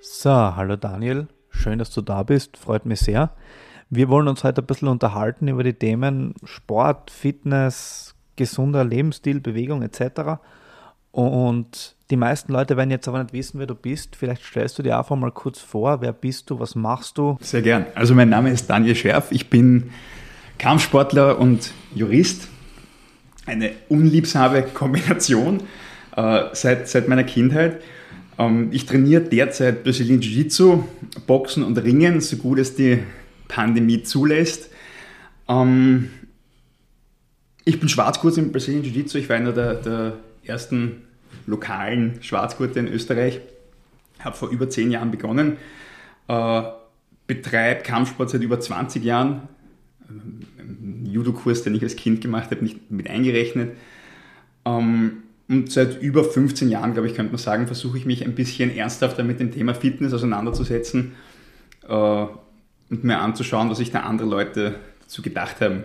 So, hallo Daniel, schön, dass du da bist, freut mich sehr. Wir wollen uns heute ein bisschen unterhalten über die Themen Sport, Fitness, gesunder Lebensstil, Bewegung etc. Und die meisten Leute werden jetzt aber nicht wissen, wer du bist. Vielleicht stellst du dir einfach mal kurz vor, wer bist du, was machst du? Sehr gern. Also mein Name ist Daniel Scherf, ich bin Kampfsportler und Jurist. Eine unliebsame Kombination äh, seit, seit meiner Kindheit. Ähm, ich trainiere derzeit Brazilian Jiu-Jitsu, Boxen und Ringen, so gut es die Pandemie zulässt. Ähm, ich bin Schwarzgurt im Brazilian Jiu-Jitsu. Ich war einer der, der ersten lokalen Schwarzgurte in Österreich. Habe vor über zehn Jahren begonnen. Äh, betreibe Kampfsport seit über 20 Jahren. Judo-Kurs, den ich als Kind gemacht habe, nicht mit eingerechnet. Ähm, und seit über 15 Jahren, glaube ich, könnte man sagen, versuche ich mich ein bisschen ernsthafter mit dem Thema Fitness auseinanderzusetzen äh, und mir anzuschauen, was sich da andere Leute dazu gedacht haben.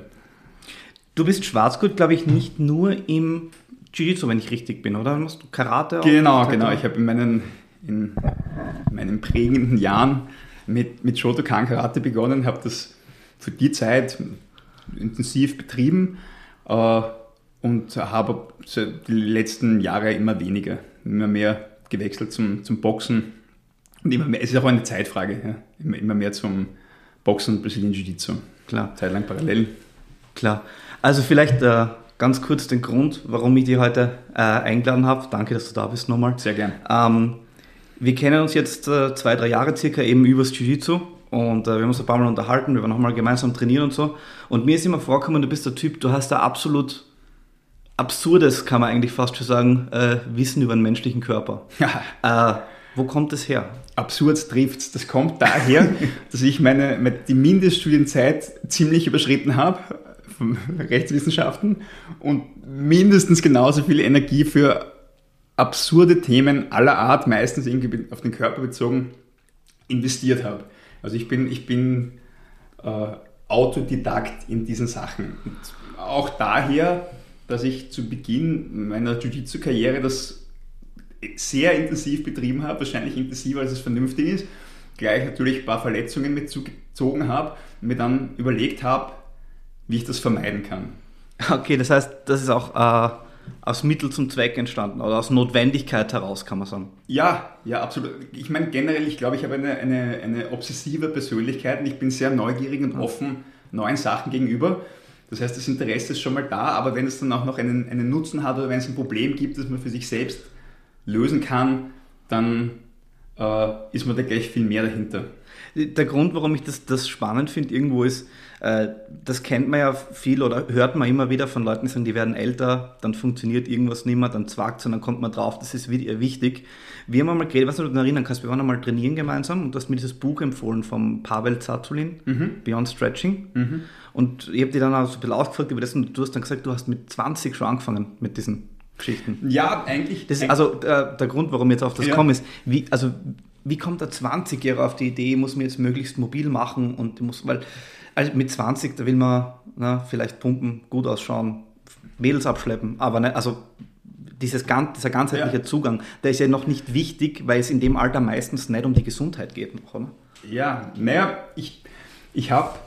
Du bist Schwarzgurt, glaube ich, nicht nur im Jiu-Jitsu, wenn ich richtig bin, oder? Machst du Karate? Auch genau, genau. Ich habe in meinen, in meinen prägenden Jahren mit, mit Shotokan Karate begonnen, habe das für die Zeit intensiv betrieben. Äh, und habe die letzten Jahre immer weniger, immer mehr gewechselt zum, zum Boxen. Und immer mehr, es ist auch eine Zeitfrage, ja. immer, immer mehr zum Boxen und Brazilian Jiu-Jitsu. Klar. Zeitlang parallel. Klar. Also vielleicht äh, ganz kurz den Grund, warum ich dich heute äh, eingeladen habe. Danke, dass du da bist nochmal. Sehr gern. Ähm, wir kennen uns jetzt äh, zwei, drei Jahre circa eben übers Jiu-Jitsu und äh, wir haben uns ein paar Mal unterhalten, wir waren nochmal gemeinsam trainieren und so. Und mir ist immer vorgekommen, du bist der Typ, du hast da absolut absurdes, kann man eigentlich fast schon sagen, äh, Wissen über den menschlichen Körper. äh, wo kommt das her? Absurd trifft's. Das kommt daher, dass ich meine, die Mindeststudienzeit ziemlich überschritten habe Rechtswissenschaften und mindestens genauso viel Energie für absurde Themen aller Art, meistens irgendwie auf den Körper bezogen, investiert habe. Also ich bin, ich bin äh, Autodidakt in diesen Sachen. Und auch daher dass ich zu Beginn meiner Jiu-Jitsu-Karriere das sehr intensiv betrieben habe, wahrscheinlich intensiver als es vernünftig ist, gleich natürlich ein paar Verletzungen mit zugezogen habe und mir dann überlegt habe, wie ich das vermeiden kann. Okay, das heißt, das ist auch äh, aus Mittel zum Zweck entstanden oder aus Notwendigkeit heraus, kann man sagen. Ja, ja, absolut. Ich meine, generell, ich glaube, ich habe eine, eine, eine obsessive Persönlichkeit und ich bin sehr neugierig und offen neuen Sachen gegenüber. Das heißt, das Interesse ist schon mal da, aber wenn es dann auch noch einen, einen Nutzen hat oder wenn es ein Problem gibt, das man für sich selbst lösen kann, dann äh, ist man da gleich viel mehr dahinter. Der Grund, warum ich das, das spannend finde, irgendwo ist, das kennt man ja viel oder hört man immer wieder von Leuten, die sagen, die werden älter, dann funktioniert irgendwas nicht mehr, dann zwagt es und dann kommt man drauf, das ist wichtig. Wir haben einmal geredet, was du dich erinnern kannst, wir waren einmal trainieren gemeinsam und du hast mir dieses Buch empfohlen vom Pavel Zatulin, mhm. Beyond Stretching. Mhm. Und ich habe dir dann auch so ein bisschen ausgefragt über das und du hast dann gesagt, du hast mit 20 schon angefangen mit diesen Geschichten. Ja, eigentlich. Das ist also der, der Grund, warum ich jetzt auf das ja. komme, ist, wie, also, wie kommt der 20-Jährige auf die Idee, ich muss mir jetzt möglichst mobil machen und muss, weil also mit 20, da will man na, vielleicht pumpen, gut ausschauen, Mädels abschleppen, aber ne, also dieses, dieser ganzheitliche ja. Zugang, der ist ja noch nicht wichtig, weil es in dem Alter meistens nicht um die Gesundheit geht noch, oder? Ja, naja, ich, ich habe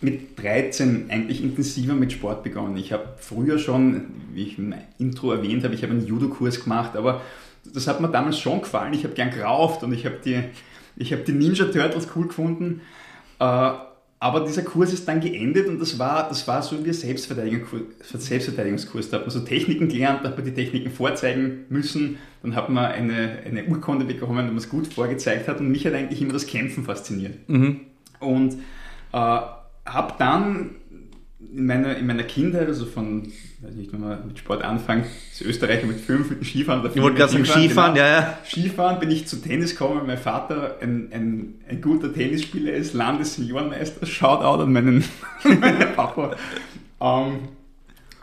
mit 13 eigentlich intensiver mit Sport begonnen. Ich habe früher schon, wie ich im Intro erwähnt habe, ich habe einen Judo-Kurs gemacht, aber das hat mir damals schon gefallen. Ich habe gern gerauft und ich habe die, hab die Ninja Turtles cool gefunden. Äh, aber dieser Kurs ist dann geendet und das war, das war so wie ein Selbstverteidigungskurs. Da hat man so Techniken gelernt, da hat man die Techniken vorzeigen müssen. Dann hat man eine, eine Urkunde bekommen, wo man es gut vorgezeigt hat. Und mich hat eigentlich immer das Kämpfen fasziniert. Mhm. Und äh, habe dann in meiner, in meiner Kindheit, also von, weiß nicht, wenn man mit Sport anfängt, ist Österreicher mit fünf mit dem Skifahren. Ich wollte gerade sagen Skifahren, genau. ja, ja. Skifahren bin ich zu Tennis gekommen, weil mein Vater ein, ein, ein guter Tennisspieler ist, Landesseniorenmeister, Shoutout an meinen, meinen Papa. Ähm,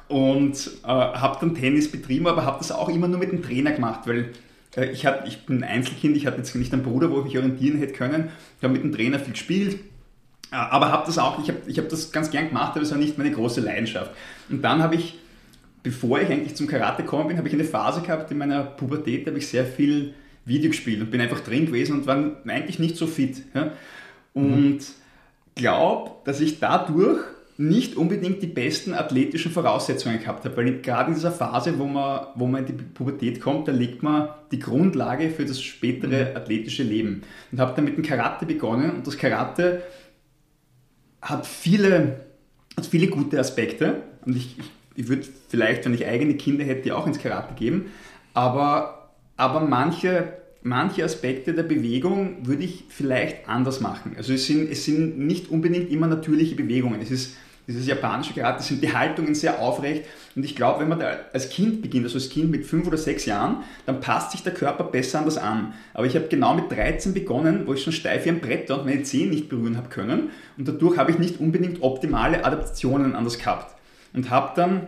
und äh, habe dann Tennis betrieben, aber habe das auch immer nur mit dem Trainer gemacht, weil äh, ich, hab, ich bin ein Einzelkind, ich hatte jetzt nicht einen Bruder, wo ich mich orientieren hätte können. Ich habe mit dem Trainer viel gespielt, aber habe das auch, ich habe ich hab das ganz gern gemacht, aber es war nicht meine große Leidenschaft. Und dann habe ich, bevor ich eigentlich zum Karate gekommen bin, habe ich eine Phase gehabt in meiner Pubertät, da habe ich sehr viel Video gespielt und bin einfach drin gewesen und war eigentlich nicht so fit. Ja? Und mhm. glaube, dass ich dadurch nicht unbedingt die besten athletischen Voraussetzungen gehabt habe, weil gerade in dieser Phase, wo man, wo man in die Pubertät kommt, da legt man die Grundlage für das spätere mhm. athletische Leben. Und habe dann mit dem Karate begonnen und das Karate hat viele, hat viele gute Aspekte und ich, ich, würde vielleicht, wenn ich eigene Kinder hätte, die auch ins Karate geben, aber, aber manche, manche Aspekte der Bewegung würde ich vielleicht anders machen. Also es sind, es sind nicht unbedingt immer natürliche Bewegungen. Es ist dieses japanische Karate, sind die Haltungen sehr aufrecht. Und ich glaube, wenn man da als Kind beginnt, also als Kind mit fünf oder sechs Jahren, dann passt sich der Körper besser an das an. Aber ich habe genau mit 13 begonnen, wo ich schon steif wie ein Brett und meine Zehen nicht berühren habe können. Und dadurch habe ich nicht unbedingt optimale Adaptationen an das gehabt. Und habe dann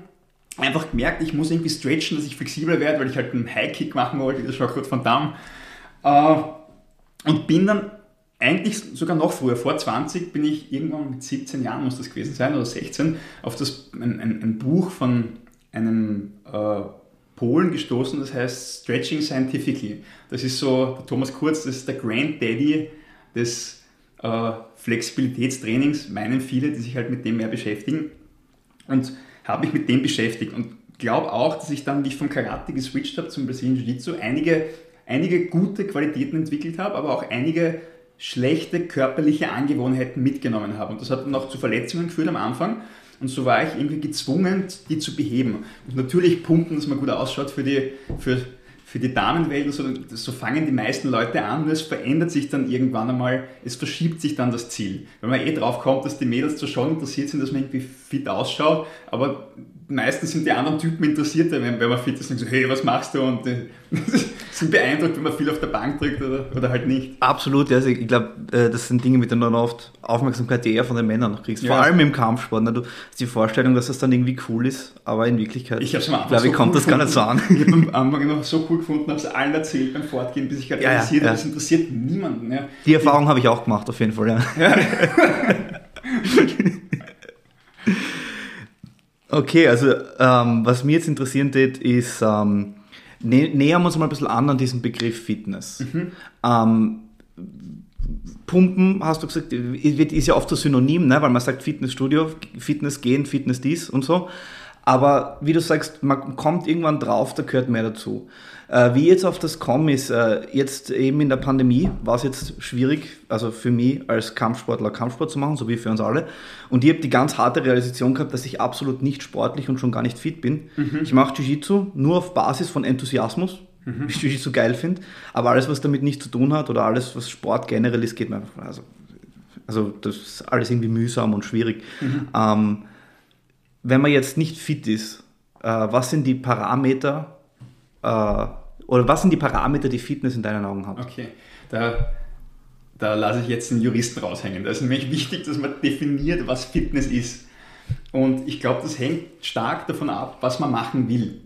einfach gemerkt, ich muss irgendwie stretchen, dass ich flexibler werde, weil ich halt einen High-Kick machen wollte, das Jean-Claude Van Damme. Äh, und bin dann eigentlich sogar noch früher, vor 20 bin ich irgendwann mit 17 Jahren, muss das gewesen sein, oder 16, auf das, ein, ein, ein Buch von einem äh, Polen gestoßen, das heißt Stretching Scientifically. Das ist so, der Thomas Kurz, das ist der Granddaddy des äh, Flexibilitätstrainings, meinen viele, die sich halt mit dem mehr beschäftigen. Und habe mich mit dem beschäftigt und glaube auch, dass ich dann, wie ich vom Karate geswitcht habe zum Brazilian Jiu-Jitsu, einige, einige gute Qualitäten entwickelt habe, aber auch einige schlechte körperliche Angewohnheiten mitgenommen habe. Und das hat dann auch zu Verletzungen geführt am Anfang. Und so war ich irgendwie gezwungen, die zu beheben. Und natürlich pumpen, dass man gut ausschaut für die, für, für die Damenwelt. So, so fangen die meisten Leute an, nur es verändert sich dann irgendwann einmal, es verschiebt sich dann das Ziel. Wenn man eh drauf kommt, dass die Mädels zwar schon interessiert sind, dass man irgendwie fit ausschaut, aber meistens sind die anderen Typen interessierter, wenn, wenn man fit ist und so, hey, was machst du? Und äh, sind beeindruckt, wenn man viel auf der Bank drückt oder, oder halt nicht. Absolut, also ich glaube, äh, das sind Dinge, mit denen du dann oft Aufmerksamkeit eher von den Männern noch kriegst. Vor ja. allem im Kampfsport. Ne? Du hast die Vorstellung, dass das dann irgendwie cool ist, aber in Wirklichkeit, ich, ich glaube, so kommt cool das gar nicht so an. Ich habe am Anfang immer so cool gefunden, habe es allen erzählt beim Fortgehen, bis ich gerade ja, ja, ja. das interessiert niemanden. Ja. Die Erfahrung habe ich auch gemacht, auf jeden Fall, ja. Okay, also ähm, was mich jetzt interessieren tät, ist, ähm, nä nähern wir uns mal ein bisschen an an diesen Begriff Fitness. Mhm. Ähm, Pumpen, hast du gesagt, ist ja oft so synonym, ne? weil man sagt Fitnessstudio, Fitness gehen, Fitness dies und so. Aber wie du sagst, man kommt irgendwann drauf, da gehört mehr dazu. Äh, wie jetzt auf das kommen ist, äh, jetzt eben in der Pandemie war es jetzt schwierig, also für mich als Kampfsportler Kampfsport zu machen, so wie für uns alle. Und ich habe die ganz harte Realisation gehabt, dass ich absolut nicht sportlich und schon gar nicht fit bin. Mhm. Ich mache Jiu-Jitsu nur auf Basis von Enthusiasmus, mhm. ich Jiu-Jitsu geil finde. Aber alles, was damit nichts zu tun hat oder alles, was Sport generell ist, geht mir einfach. Also, also das ist alles irgendwie mühsam und schwierig. Mhm. Ähm, wenn man jetzt nicht fit ist, äh, was sind die Parameter äh, oder was sind die Parameter, die Fitness in deinen Augen hat? Okay, da, da lasse ich jetzt einen Juristen raushängen. Da ist nämlich wichtig, dass man definiert, was Fitness ist. Und ich glaube, das hängt stark davon ab, was man machen will.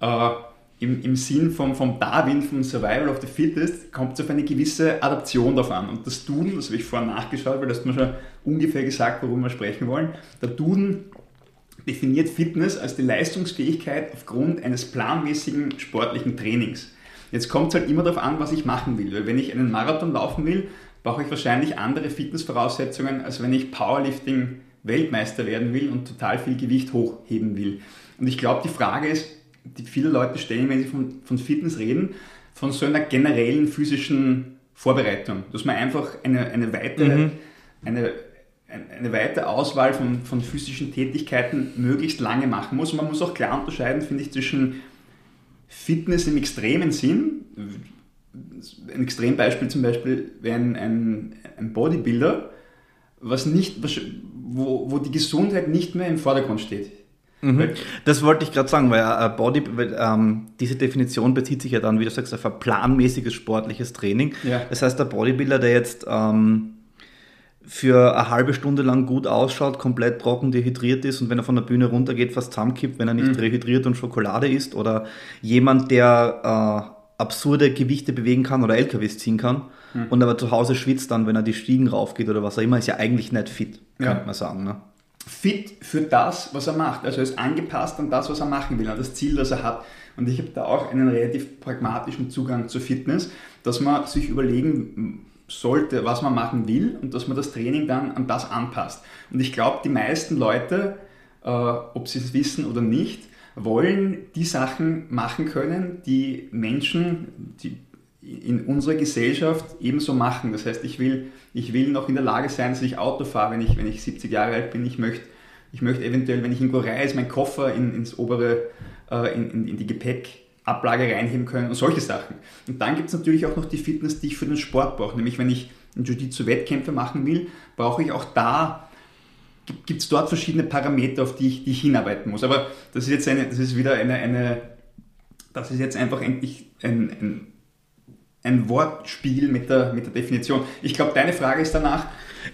Äh, im, im Sinn vom, vom Darwin, vom Survival of the Fittest, kommt es auf eine gewisse Adaption davon. Und das Duden, das habe ich vorhin nachgeschaut, weil das du mir schon ungefähr gesagt, worüber wir sprechen wollen. Der Duden definiert Fitness als die Leistungsfähigkeit aufgrund eines planmäßigen sportlichen Trainings. Jetzt kommt es halt immer darauf an, was ich machen will. Weil wenn ich einen Marathon laufen will, brauche ich wahrscheinlich andere Fitnessvoraussetzungen, als wenn ich Powerlifting Weltmeister werden will und total viel Gewicht hochheben will. Und ich glaube, die Frage ist, die viele Leute stellen, wenn sie von, von Fitness reden, von so einer generellen physischen Vorbereitung, dass man einfach eine, eine weitere, mhm. eine eine weite Auswahl von, von physischen Tätigkeiten möglichst lange machen muss. Und man muss auch klar unterscheiden, finde ich, zwischen Fitness im extremen Sinn. Ein Extrembeispiel zum Beispiel wäre ein, ein, ein Bodybuilder, was nicht, wo, wo die Gesundheit nicht mehr im Vordergrund steht. Mhm. Das wollte ich gerade sagen, weil äh, Body, ähm, diese Definition bezieht sich ja dann, wie du sagst, auf ein planmäßiges sportliches Training. Ja. Das heißt, der Bodybuilder, der jetzt ähm, für eine halbe Stunde lang gut ausschaut, komplett trocken dehydriert ist und wenn er von der Bühne runtergeht, fast zusammenkippt, wenn er nicht mhm. rehydriert und Schokolade isst oder jemand, der äh, absurde Gewichte bewegen kann oder LKWs ziehen kann hm. und aber zu Hause schwitzt dann, wenn er die Stiegen raufgeht oder was auch immer, ist ja eigentlich nicht fit, ja. könnte man sagen. Ne? Fit für das, was er macht. Also er ist angepasst an das, was er machen will, an das Ziel, das er hat. Und ich habe da auch einen relativ pragmatischen Zugang zur Fitness, dass man sich überlegen sollte, was man machen will und dass man das Training dann an das anpasst. Und ich glaube, die meisten Leute, äh, ob sie es wissen oder nicht, wollen die Sachen machen können, die Menschen die in unserer Gesellschaft ebenso machen. Das heißt, ich will, ich will noch in der Lage sein, dass ich Auto fahre, wenn ich, wenn ich 70 Jahre alt bin. Ich möchte, ich möchte eventuell, wenn ich irgendwo reise, meinen Koffer in, ins obere, äh, in, in, in die Gepäckablage reinheben können und solche Sachen. Und dann gibt es natürlich auch noch die Fitness, die ich für den Sport brauche. Nämlich, wenn ich Jiu-Jitsu-Wettkämpfe machen will, brauche ich auch da gibt es dort verschiedene Parameter, auf die ich, die ich hinarbeiten muss. Aber das ist jetzt eine, das ist wieder eine, eine das ist jetzt einfach eigentlich ein, ein, ein Wortspiel mit der, mit der Definition. Ich glaube, deine Frage ist danach.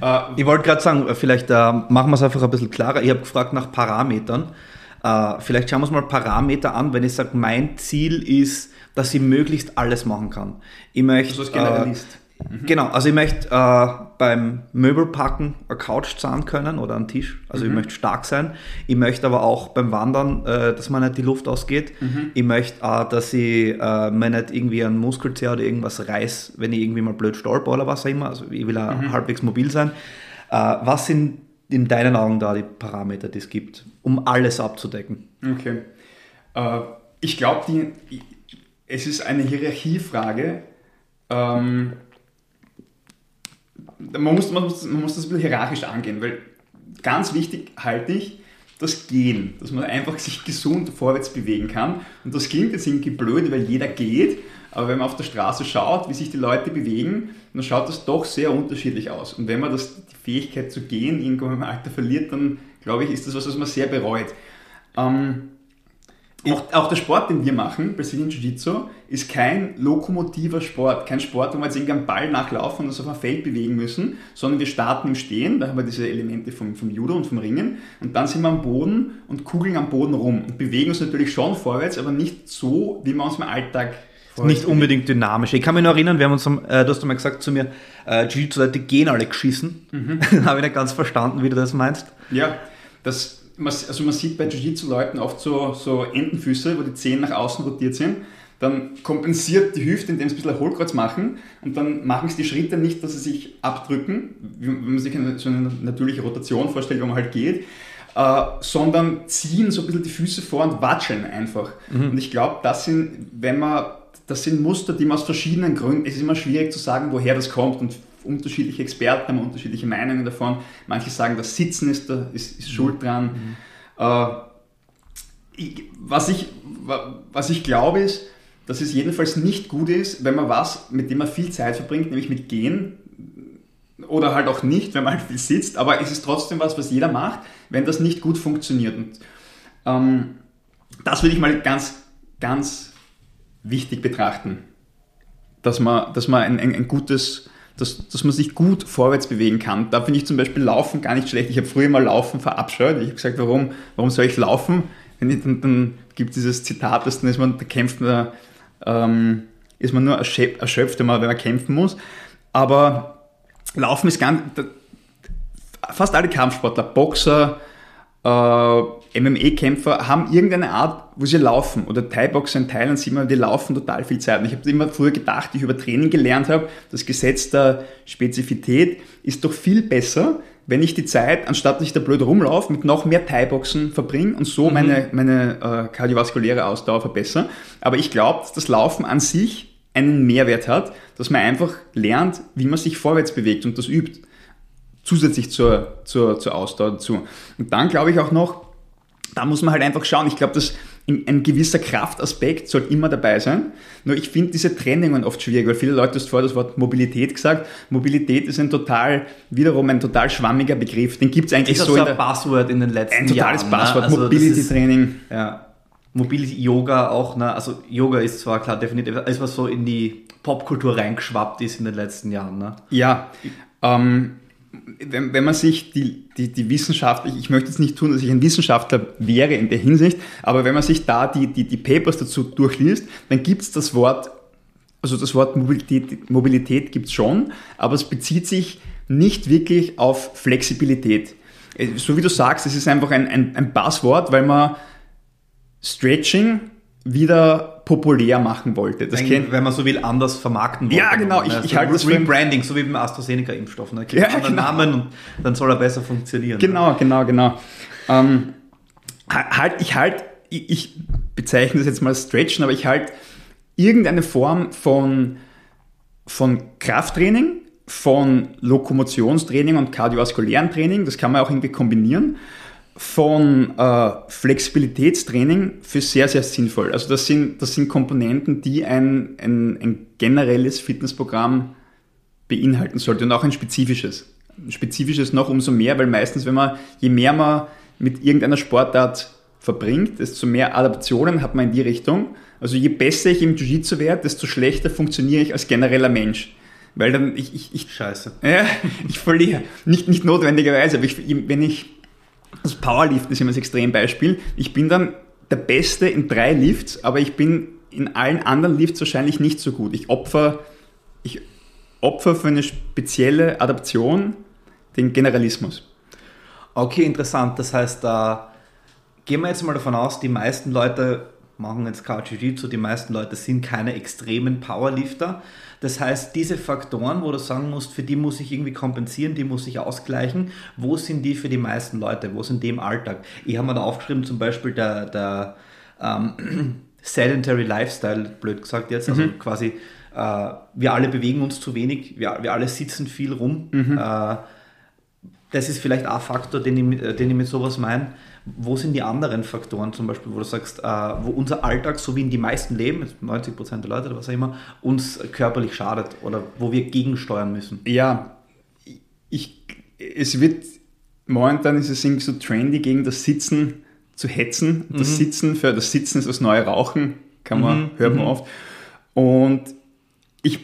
Äh, ich wollte gerade sagen, vielleicht äh, machen wir es einfach ein bisschen klarer. Ich habe gefragt nach Parametern. Äh, vielleicht schauen wir uns mal Parameter an, wenn ich sage, mein Ziel ist, dass ich möglichst alles machen kann. Ich möchte. Also Generalist. Mhm. Genau, also ich möchte äh, beim Möbelpacken eine Couch zahlen können oder einen Tisch. Also mhm. ich möchte stark sein. Ich möchte aber auch beim Wandern, äh, dass man nicht die Luft ausgeht. Mhm. Ich möchte auch, dass ich äh, mir nicht irgendwie einen Muskelzeh oder irgendwas reiß, wenn ich irgendwie mal blöd stolper oder was auch immer. Also ich will auch mhm. halbwegs mobil sein. Äh, was sind in deinen Augen da die Parameter, die es gibt, um alles abzudecken? Okay. Äh, ich glaube, es ist eine Hierarchiefrage. Ähm, man muss, man, muss, man muss das ein bisschen hierarchisch angehen, weil ganz wichtig halte ich das Gehen, dass man einfach sich gesund vorwärts bewegen kann. Und das klingt jetzt irgendwie blöd, weil jeder geht, aber wenn man auf der Straße schaut, wie sich die Leute bewegen, dann schaut das doch sehr unterschiedlich aus. Und wenn man das, die Fähigkeit zu gehen irgendwann im Alter verliert, dann glaube ich, ist das was, was man sehr bereut. Ähm, auch, auch, der Sport, den wir machen, Brazilian Jiu-Jitsu, ist kein lokomotiver Sport. Kein Sport, wo wir jetzt irgendwie einen Ball nachlaufen und uns auf ein Feld bewegen müssen, sondern wir starten im Stehen, da haben wir diese Elemente vom, vom Judo und vom Ringen, und dann sind wir am Boden und kugeln am Boden rum und bewegen uns natürlich schon vorwärts, aber nicht so, wie wir uns im Alltag nicht unbedingt dynamisch. Ich kann mich noch erinnern, wir haben uns, äh, du hast mal gesagt zu mir, äh, Jiu-Jitsu-Leute gehen alle geschissen. Mhm. Habe ich nicht ganz verstanden, wie du das meinst. Ja, das also man sieht bei Jiu-Jitsu-Leuten oft so, so Entenfüße, wo die Zehen nach außen rotiert sind. Dann kompensiert die Hüfte, indem sie ein bisschen ein Hohlkreuz machen und dann machen sie die Schritte nicht, dass sie sich abdrücken, wenn man sich eine, so eine natürliche Rotation vorstellt, wo man halt geht, äh, sondern ziehen so ein bisschen die Füße vor und watscheln einfach. Mhm. Und ich glaube, das sind, wenn man, das sind Muster, die man aus verschiedenen Gründen, es ist immer schwierig zu sagen, woher das kommt und unterschiedliche Experten haben unterschiedliche Meinungen davon. Manche sagen, das Sitzen ist, da, ist, ist schuld dran. Mhm. Äh, ich, was, ich, was ich glaube ist, dass es jedenfalls nicht gut ist, wenn man was, mit dem man viel Zeit verbringt, nämlich mit Gehen, oder halt auch nicht, wenn man halt viel sitzt, aber es ist trotzdem was, was jeder macht, wenn das nicht gut funktioniert. Und ähm, das würde ich mal ganz, ganz wichtig betrachten, dass man, dass man ein, ein, ein gutes dass, dass man sich gut vorwärts bewegen kann. Da finde ich zum Beispiel Laufen gar nicht schlecht. Ich habe früher mal Laufen verabscheut. Ich habe gesagt, warum, warum soll ich laufen? Wenn ich, dann, dann gibt es dieses Zitat, dass dann ist man, da kämpft man, ähm, ist man nur erschöpft, wenn man, wenn man kämpfen muss. Aber Laufen ist ganz, fast alle Kampfsportler, Boxer, äh, MMA-Kämpfer haben irgendeine Art, wo sie laufen. Oder Thai-Boxer in Thailand sieht man, die laufen total viel Zeit. Und ich habe immer früher gedacht, ich über Training gelernt habe, das Gesetz der Spezifität ist doch viel besser, wenn ich die Zeit, anstatt dass ich da blöd rumlaufe, mit noch mehr Thai-Boxen verbringe und so mhm. meine, meine äh, kardiovaskuläre Ausdauer verbessere. Aber ich glaube, dass das Laufen an sich einen Mehrwert hat, dass man einfach lernt, wie man sich vorwärts bewegt und das übt zusätzlich zur, zur, zur Ausdauer dazu. Und dann glaube ich auch noch, da muss man halt einfach schauen. Ich glaube, dass ein gewisser Kraftaspekt soll immer dabei sein. Nur ich finde diese Trennungen oft schwierig, weil viele Leute, du hast vorher das Wort Mobilität gesagt. Mobilität ist ein total, wiederum ein total schwammiger Begriff. Den gibt es eigentlich ist so. Das ist ein Passwort in den letzten Jahren. Ein totales Jahren, ne? Passwort, also Mobility-Training. Ja. Mobility Yoga auch, ne? also Yoga ist zwar klar definitiv alles, was so in die Popkultur reingeschwappt ist in den letzten Jahren. Ne? Ja, ähm, wenn, wenn man sich die, die, die Wissenschaft, ich, ich möchte jetzt nicht tun, dass ich ein Wissenschaftler wäre in der Hinsicht, aber wenn man sich da die, die, die Papers dazu durchliest, dann gibt es das Wort also das Wort Mobilität, Mobilität gibt es schon, aber es bezieht sich nicht wirklich auf Flexibilität. Äh, so wie du sagst, es ist einfach ein, ein, ein Buzzword, weil man Stretching wieder populär machen wollte. Das kennt, wenn man so will, anders vermarkten wollte. Ja, genau. Ich, also ich halte das Rebranding, so wie beim AstraZeneca-Impfstoff. Ne? Ja, einen genau. Namen und dann soll er besser funktionieren. Genau, genau, genau. Ähm, halt, ich halte, ich, ich bezeichne das jetzt mal als Stretchen, aber ich halte irgendeine Form von, von Krafttraining, von Lokomotionstraining und kardiovaskulären Training, das kann man auch irgendwie kombinieren, von äh, Flexibilitätstraining für sehr, sehr sinnvoll. Also das sind, das sind Komponenten, die ein, ein, ein generelles Fitnessprogramm beinhalten sollte und auch ein spezifisches. Ein spezifisches noch umso mehr, weil meistens, wenn man, je mehr man mit irgendeiner Sportart verbringt, desto mehr Adaptionen hat man in die Richtung. Also je besser ich im Jiu-Jitsu werde, desto schlechter funktioniere ich als genereller Mensch. Weil dann ich, ich, ich Scheiße. Ja, ich verliere. Nicht, nicht notwendigerweise, aber ich, wenn ich, das Powerliften ist immer das Extrembeispiel, ich bin dann der Beste in drei Lifts, aber ich bin in allen anderen Lifts wahrscheinlich nicht so gut. Ich opfer, ich opfer für eine spezielle Adaption den Generalismus. Okay, interessant. Das heißt, da gehen wir jetzt mal davon aus, die meisten Leute machen jetzt kein Jiu-Jitsu, die meisten Leute sind keine extremen Powerlifter. Das heißt, diese Faktoren, wo du sagen musst, für die muss ich irgendwie kompensieren, die muss ich ausgleichen, wo sind die für die meisten Leute? Wo sind die im Alltag? Ich habe mir da aufgeschrieben, zum Beispiel der, der ähm, Sedentary Lifestyle, blöd gesagt jetzt, also mhm. quasi äh, wir alle bewegen uns zu wenig, wir, wir alle sitzen viel rum. Mhm. Äh, das ist vielleicht ein Faktor, den ich, den ich mit sowas meine. Wo sind die anderen Faktoren zum Beispiel, wo du sagst, äh, wo unser Alltag, so wie in die meisten leben, 90 Prozent der Leute oder was auch immer, uns körperlich schadet oder wo wir gegensteuern müssen? Ja, ich, es wird, momentan ist es irgendwie so trendy, gegen das Sitzen zu hetzen. Das mhm. Sitzen für das Sitzen ist das neue Rauchen, kann man, mhm. hört man mhm. oft. Und ich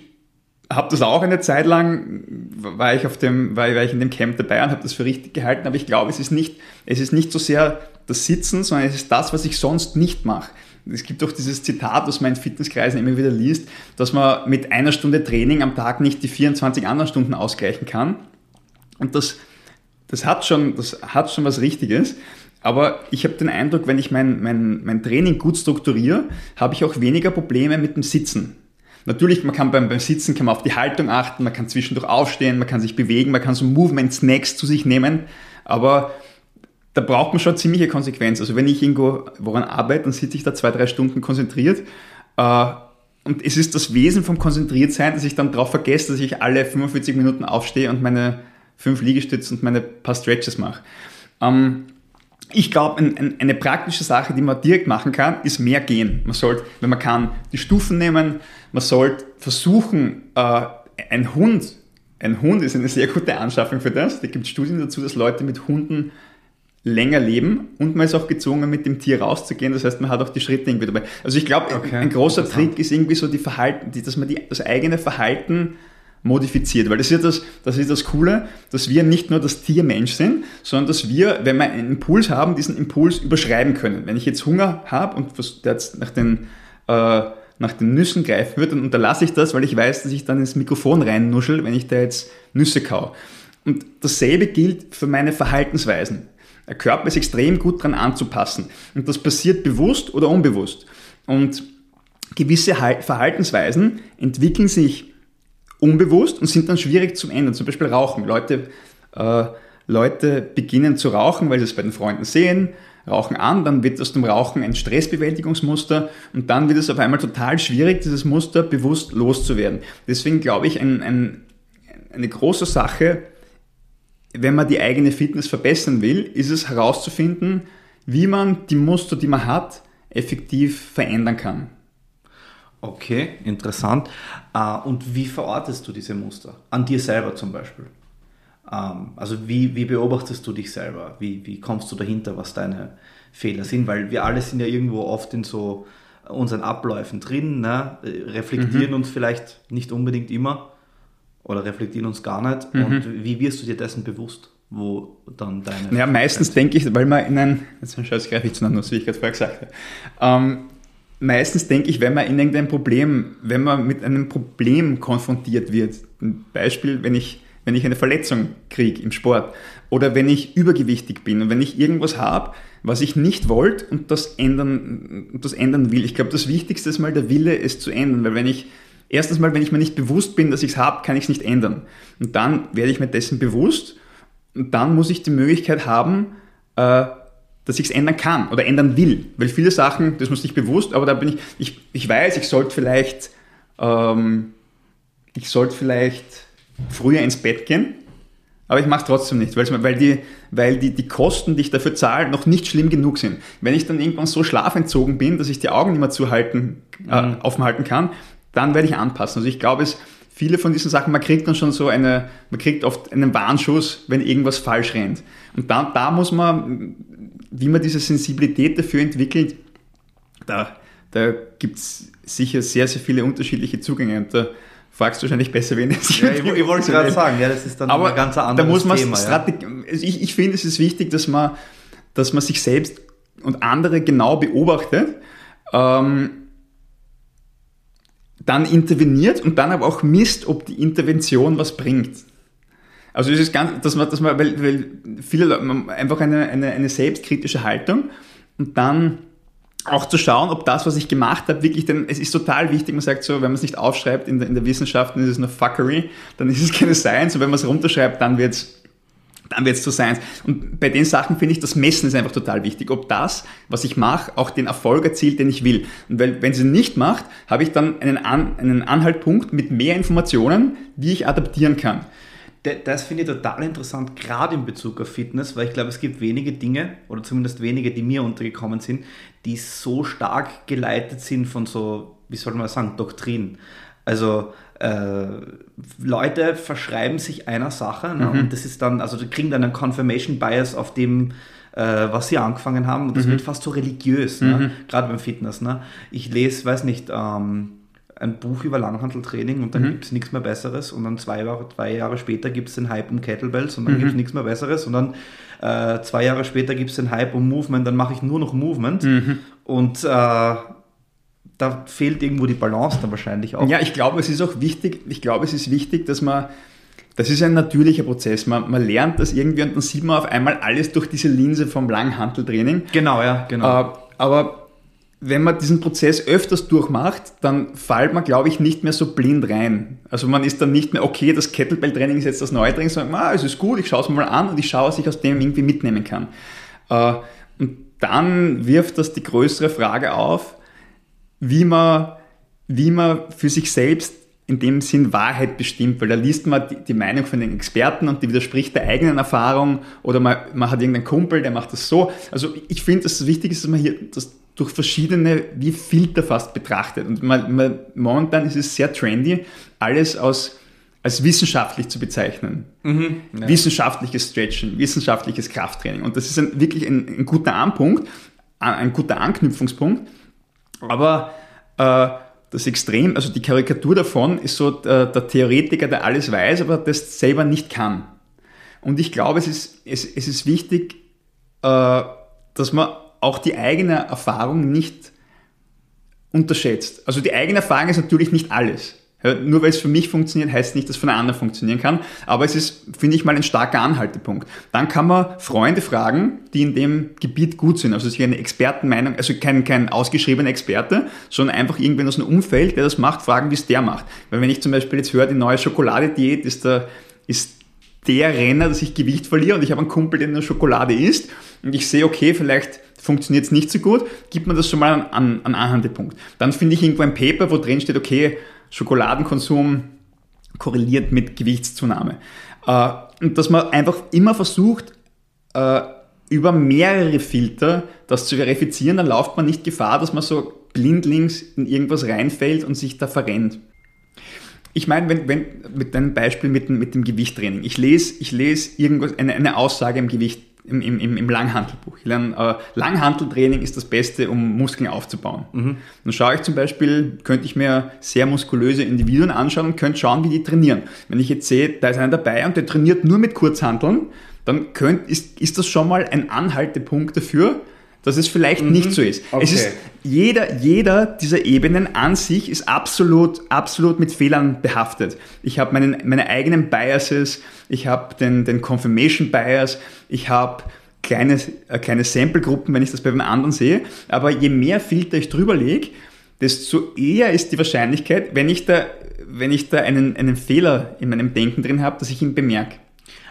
habe das auch eine Zeit lang, war ich, auf dem, war, war ich in dem Camp dabei und habe das für richtig gehalten, aber ich glaube, es ist, nicht, es ist nicht so sehr das Sitzen, sondern es ist das, was ich sonst nicht mache. Es gibt doch dieses Zitat, das man in Fitnesskreisen immer wieder liest, dass man mit einer Stunde Training am Tag nicht die 24 anderen Stunden ausgleichen kann. Und das, das, hat, schon, das hat schon was Richtiges. Aber ich habe den Eindruck, wenn ich mein, mein, mein Training gut strukturiere, habe ich auch weniger Probleme mit dem Sitzen. Natürlich, man kann beim, beim Sitzen kann man auf die Haltung achten, man kann zwischendurch aufstehen, man kann sich bewegen, man kann so Movement-Snacks zu sich nehmen, aber da braucht man schon ziemliche Konsequenz. Also wenn ich irgendwo woran arbeite, dann sitze ich da zwei, drei Stunden konzentriert äh, und es ist das Wesen vom Konzentriertsein, dass ich dann darauf vergesse, dass ich alle 45 Minuten aufstehe und meine fünf Liegestütze und meine paar Stretches mache. Ähm, ich glaube, ein, ein, eine praktische Sache, die man direkt machen kann, ist mehr gehen. Man sollte, wenn man kann, die Stufen nehmen. Man sollte versuchen, äh, ein Hund, ein Hund ist eine sehr gute Anschaffung für das. Da gibt es Studien dazu, dass Leute mit Hunden länger leben und man ist auch gezwungen, mit dem Tier rauszugehen. Das heißt, man hat auch die Schritte irgendwie dabei. Also ich glaube, okay, ein großer Trick ist irgendwie so die Verhalten, die, dass man die, das eigene Verhalten modifiziert. Weil das ist, das, das ist das Coole, dass wir nicht nur das Tiermensch sind, sondern dass wir, wenn wir einen Impuls haben, diesen Impuls überschreiben können. Wenn ich jetzt Hunger habe und jetzt nach den, äh, nach den Nüssen greifen würde, dann unterlasse ich das, weil ich weiß, dass ich dann ins Mikrofon reinnuschel, wenn ich da jetzt Nüsse kau. Und dasselbe gilt für meine Verhaltensweisen. Der Körper ist extrem gut daran anzupassen. Und das passiert bewusst oder unbewusst. Und gewisse Verhaltensweisen entwickeln sich unbewusst und sind dann schwierig zum ändern. Zum Beispiel Rauchen. Leute, äh, Leute beginnen zu rauchen, weil sie es bei den Freunden sehen, rauchen an, dann wird aus dem Rauchen ein Stressbewältigungsmuster und dann wird es auf einmal total schwierig, dieses Muster bewusst loszuwerden. Deswegen glaube ich, ein, ein, eine große Sache, wenn man die eigene Fitness verbessern will, ist es herauszufinden, wie man die Muster, die man hat, effektiv verändern kann. Okay, interessant. Äh, und wie verortest du diese Muster? An dir selber zum Beispiel. Ähm, also wie, wie beobachtest du dich selber? Wie, wie kommst du dahinter, was deine Fehler sind? Weil wir alle sind ja irgendwo oft in so unseren Abläufen drin, ne? reflektieren mhm. uns vielleicht nicht unbedingt immer oder reflektieren uns gar nicht. Mhm. Und wie wirst du dir dessen bewusst? wo dann deine. Ja, meistens denke ich, weil man in ein, jetzt greife ich zu einer Nuss, wie ich gerade vorher gesagt habe. Ähm, meistens denke ich, wenn man in irgendein Problem, wenn man mit einem Problem konfrontiert wird, ein Beispiel, wenn ich, wenn ich eine Verletzung kriege im Sport oder wenn ich übergewichtig bin und wenn ich irgendwas habe, was ich nicht wollte und das ändern, das ändern will. Ich glaube, das Wichtigste ist mal der Wille, es zu ändern, weil wenn ich erstens mal, wenn ich mir nicht bewusst bin, dass ich es habe, kann ich es nicht ändern. Und dann werde ich mir dessen bewusst und dann muss ich die Möglichkeit haben, äh, dass ich es ändern kann oder ändern will. Weil viele Sachen, das muss nicht bewusst, aber da bin ich, ich, ich weiß, ich sollte vielleicht, ähm, ich sollte vielleicht früher ins Bett gehen, aber ich mache es trotzdem nicht, weil, die, weil die, die Kosten, die ich dafür zahle, noch nicht schlimm genug sind. Wenn ich dann irgendwann so schlafentzogen bin, dass ich die Augen nicht mehr zuhalten, äh, mhm. offen halten kann, dann werde ich anpassen. Also ich glaube, es viele von diesen Sachen, man kriegt dann schon so eine, man kriegt oft einen Warnschuss, wenn irgendwas falsch rennt. Und da, da muss man, wie man diese Sensibilität dafür entwickelt, da, da gibt es sicher sehr, sehr viele unterschiedliche Zugänge. Und da fragst du wahrscheinlich besser, wen es ja, ich, ich wollte gerade sagen, ja, das ist dann Aber ein ganz anderes da muss man Thema. Ja. Also ich, ich finde, es ist wichtig, dass man, dass man sich selbst und andere genau beobachtet. Ähm, dann interveniert und dann aber auch misst, ob die Intervention was bringt. Also es ist ganz, dass man, dass man weil, weil viele Leute einfach eine, eine, eine selbstkritische Haltung und dann auch zu schauen, ob das, was ich gemacht habe, wirklich, denn es ist total wichtig, man sagt so, wenn man es nicht aufschreibt in der, in der Wissenschaft, dann ist es nur Fuckery, dann ist es keine Science und wenn man es runterschreibt, dann wird es dann wird so sein. Und bei den Sachen finde ich, das Messen ist einfach total wichtig. Ob das, was ich mache, auch den Erfolg erzielt, den ich will. Und weil, wenn sie nicht macht, habe ich dann einen, An einen Anhaltpunkt mit mehr Informationen, die ich adaptieren kann. Das finde ich total interessant, gerade in Bezug auf Fitness, weil ich glaube, es gibt wenige Dinge, oder zumindest wenige, die mir untergekommen sind, die so stark geleitet sind von so, wie soll man sagen, Doktrin. Also äh, Leute verschreiben sich einer Sache ne? mhm. und das ist dann, also die kriegen dann einen Confirmation Bias auf dem, äh, was sie angefangen haben und das mhm. wird fast so religiös, ne? mhm. gerade beim Fitness. Ne? Ich lese, weiß nicht, ähm, ein Buch über Langhanteltraining und dann mhm. gibt es nichts mehr Besseres und dann zwei Jahre, zwei Jahre später gibt es den Hype um Kettlebells und dann mhm. gibt es nichts mehr Besseres und dann äh, zwei Jahre später gibt es den Hype um Movement, dann mache ich nur noch Movement mhm. und äh, da fehlt irgendwo die Balance dann wahrscheinlich auch. Ja, ich glaube, es ist auch wichtig, ich glaube, es ist wichtig, dass man, das ist ein natürlicher Prozess. Man, man lernt das irgendwie und dann sieht man auf einmal alles durch diese Linse vom Langhanteltraining. Genau, ja, genau. Äh, aber wenn man diesen Prozess öfters durchmacht, dann fällt man, glaube ich, nicht mehr so blind rein. Also man ist dann nicht mehr, okay, das Kettlebell-Training ist jetzt das neue Training, sondern ah, es ist gut, ich schaue es mir mal an und ich schaue, was ich aus dem irgendwie mitnehmen kann. Äh, und dann wirft das die größere Frage auf, wie man, wie man für sich selbst in dem Sinn Wahrheit bestimmt, weil da liest man die, Meinung von den Experten und die widerspricht der eigenen Erfahrung oder man, man hat irgendeinen Kumpel, der macht das so. Also ich finde, dass es wichtig ist, dass man hier das durch verschiedene, wie Filter fast betrachtet. Und man, man, momentan ist es sehr trendy, alles aus, als wissenschaftlich zu bezeichnen. Mhm, ja. Wissenschaftliches Stretchen, wissenschaftliches Krafttraining. Und das ist ein, wirklich ein, ein guter Anpunkt, ein guter Anknüpfungspunkt. Aber äh, das Extrem, also die Karikatur davon ist so der, der, Theoretiker, der alles weiß, aber das selber nicht kann. Und ich glaube, es ist, es, es ist wichtig, äh, dass man auch die eigene Erfahrung nicht unterschätzt. Also die eigene Erfahrung ist natürlich nicht alles. Nur weil es für mich funktioniert, heißt nicht, dass es für einen anderen funktionieren kann. Aber es ist, finde ich mal, ein starker Anhaltepunkt. Dann kann man Freunde fragen, die in dem Gebiet gut sind. Also sich eine Expertenmeinung, also kein, kein ausgeschriebener Experte, sondern einfach irgendwen aus einem Umfeld, der das macht, fragen, wie es der macht. Weil wenn ich zum Beispiel jetzt höre, die neue Schokoladediät ist der, ist der Renner, dass ich Gewicht verliere und ich habe einen Kumpel, der nur Schokolade isst und ich sehe, okay, vielleicht funktioniert es nicht so gut, gibt man das schon mal an, an, an Anhaltepunkt. Dann finde ich irgendwo ein Paper, wo drin steht, okay, Schokoladenkonsum korreliert mit Gewichtszunahme. Äh, und dass man einfach immer versucht, äh, über mehrere Filter das zu verifizieren, dann läuft man nicht Gefahr, dass man so blindlings in irgendwas reinfällt und sich da verrennt. Ich meine, wenn, wenn, mit deinem Beispiel mit, mit dem Gewichttraining. Ich lese, ich lese irgendwas, eine, eine Aussage im Gewicht im, im, im Langhantelbuch. Ich lerne, äh, Langhanteltraining ist das Beste, um Muskeln aufzubauen. Mhm. Dann schaue ich zum Beispiel, könnte ich mir sehr muskulöse Individuen anschauen und könnte schauen, wie die trainieren. Wenn ich jetzt sehe, da ist einer dabei und der trainiert nur mit Kurzhanteln, dann könnt, ist, ist das schon mal ein Anhaltepunkt dafür, dass es vielleicht mhm. nicht so ist. Okay. Es ist jeder, jeder dieser Ebenen an sich ist absolut, absolut mit Fehlern behaftet. Ich habe meine eigenen Biases, ich habe den, den Confirmation Bias, ich habe kleine, äh, kleine Sample-Gruppen, wenn ich das bei einem anderen sehe. Aber je mehr Filter ich drüber lege, desto eher ist die Wahrscheinlichkeit, wenn ich da, wenn ich da einen, einen Fehler in meinem Denken drin habe, dass ich ihn bemerke.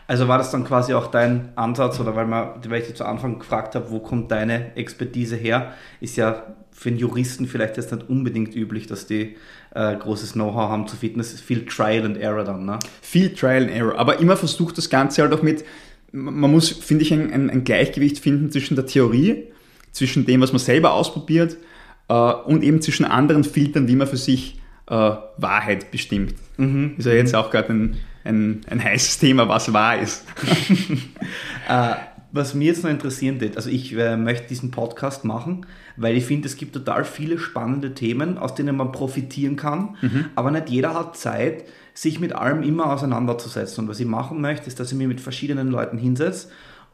Also war das dann quasi auch dein Ansatz oder weil, man, weil ich dich zu Anfang gefragt habe, wo kommt deine Expertise her, ist ja für einen Juristen vielleicht jetzt nicht unbedingt üblich, dass die äh, großes Know-how haben zu Fitness. ist viel Trial and Error dann, ne? Viel Trial and Error, aber immer versucht das Ganze halt auch mit, man muss, finde ich, ein, ein, ein, Gleichgewicht finden zwischen der Theorie, zwischen dem, was man selber ausprobiert äh, und eben zwischen anderen Filtern, wie man für sich äh, Wahrheit bestimmt. Mhm. Ist ja jetzt auch gerade ein ein, ein heißes Thema, was wahr ist. äh, was mir jetzt noch interessieren wird, also ich äh, möchte diesen Podcast machen, weil ich finde, es gibt total viele spannende Themen, aus denen man profitieren kann, mhm. aber nicht jeder hat Zeit, sich mit allem immer auseinanderzusetzen. Und was ich machen möchte, ist, dass ich mich mit verschiedenen Leuten hinsetze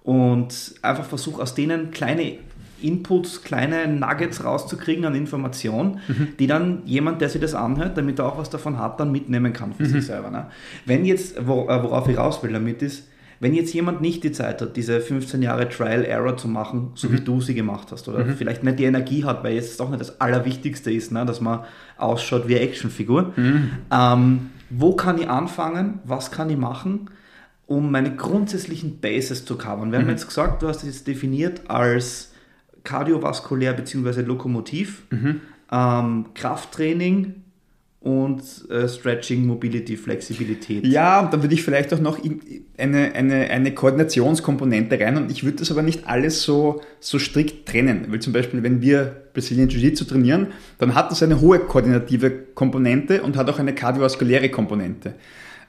und einfach versuche, aus denen kleine Inputs, kleine Nuggets rauszukriegen an Informationen, mhm. die dann jemand, der sich das anhört, damit er auch was davon hat, dann mitnehmen kann für mhm. sich selber. Ne? Wenn jetzt, äh, worauf ich raus will damit ist, wenn jetzt jemand nicht die Zeit hat, diese 15 Jahre Trial Error zu machen, so mhm. wie du sie gemacht hast, oder mhm. vielleicht nicht die Energie hat, weil jetzt doch nicht das Allerwichtigste ist, ne, dass man ausschaut wie eine Actionfigur. Mhm. Ähm, wo kann ich anfangen? Was kann ich machen? um meine grundsätzlichen Bases zu covern. Wir haben mhm. jetzt gesagt, du hast es definiert als kardiovaskulär bzw. lokomotiv, mhm. ähm, Krafttraining und äh, Stretching, Mobility, Flexibilität. Ja, und dann würde ich vielleicht auch noch eine, eine, eine Koordinationskomponente rein und ich würde das aber nicht alles so, so strikt trennen, weil zum Beispiel, wenn wir Brazilian Jiu-Jitsu trainieren, dann hat das eine hohe koordinative Komponente und hat auch eine kardiovaskuläre Komponente.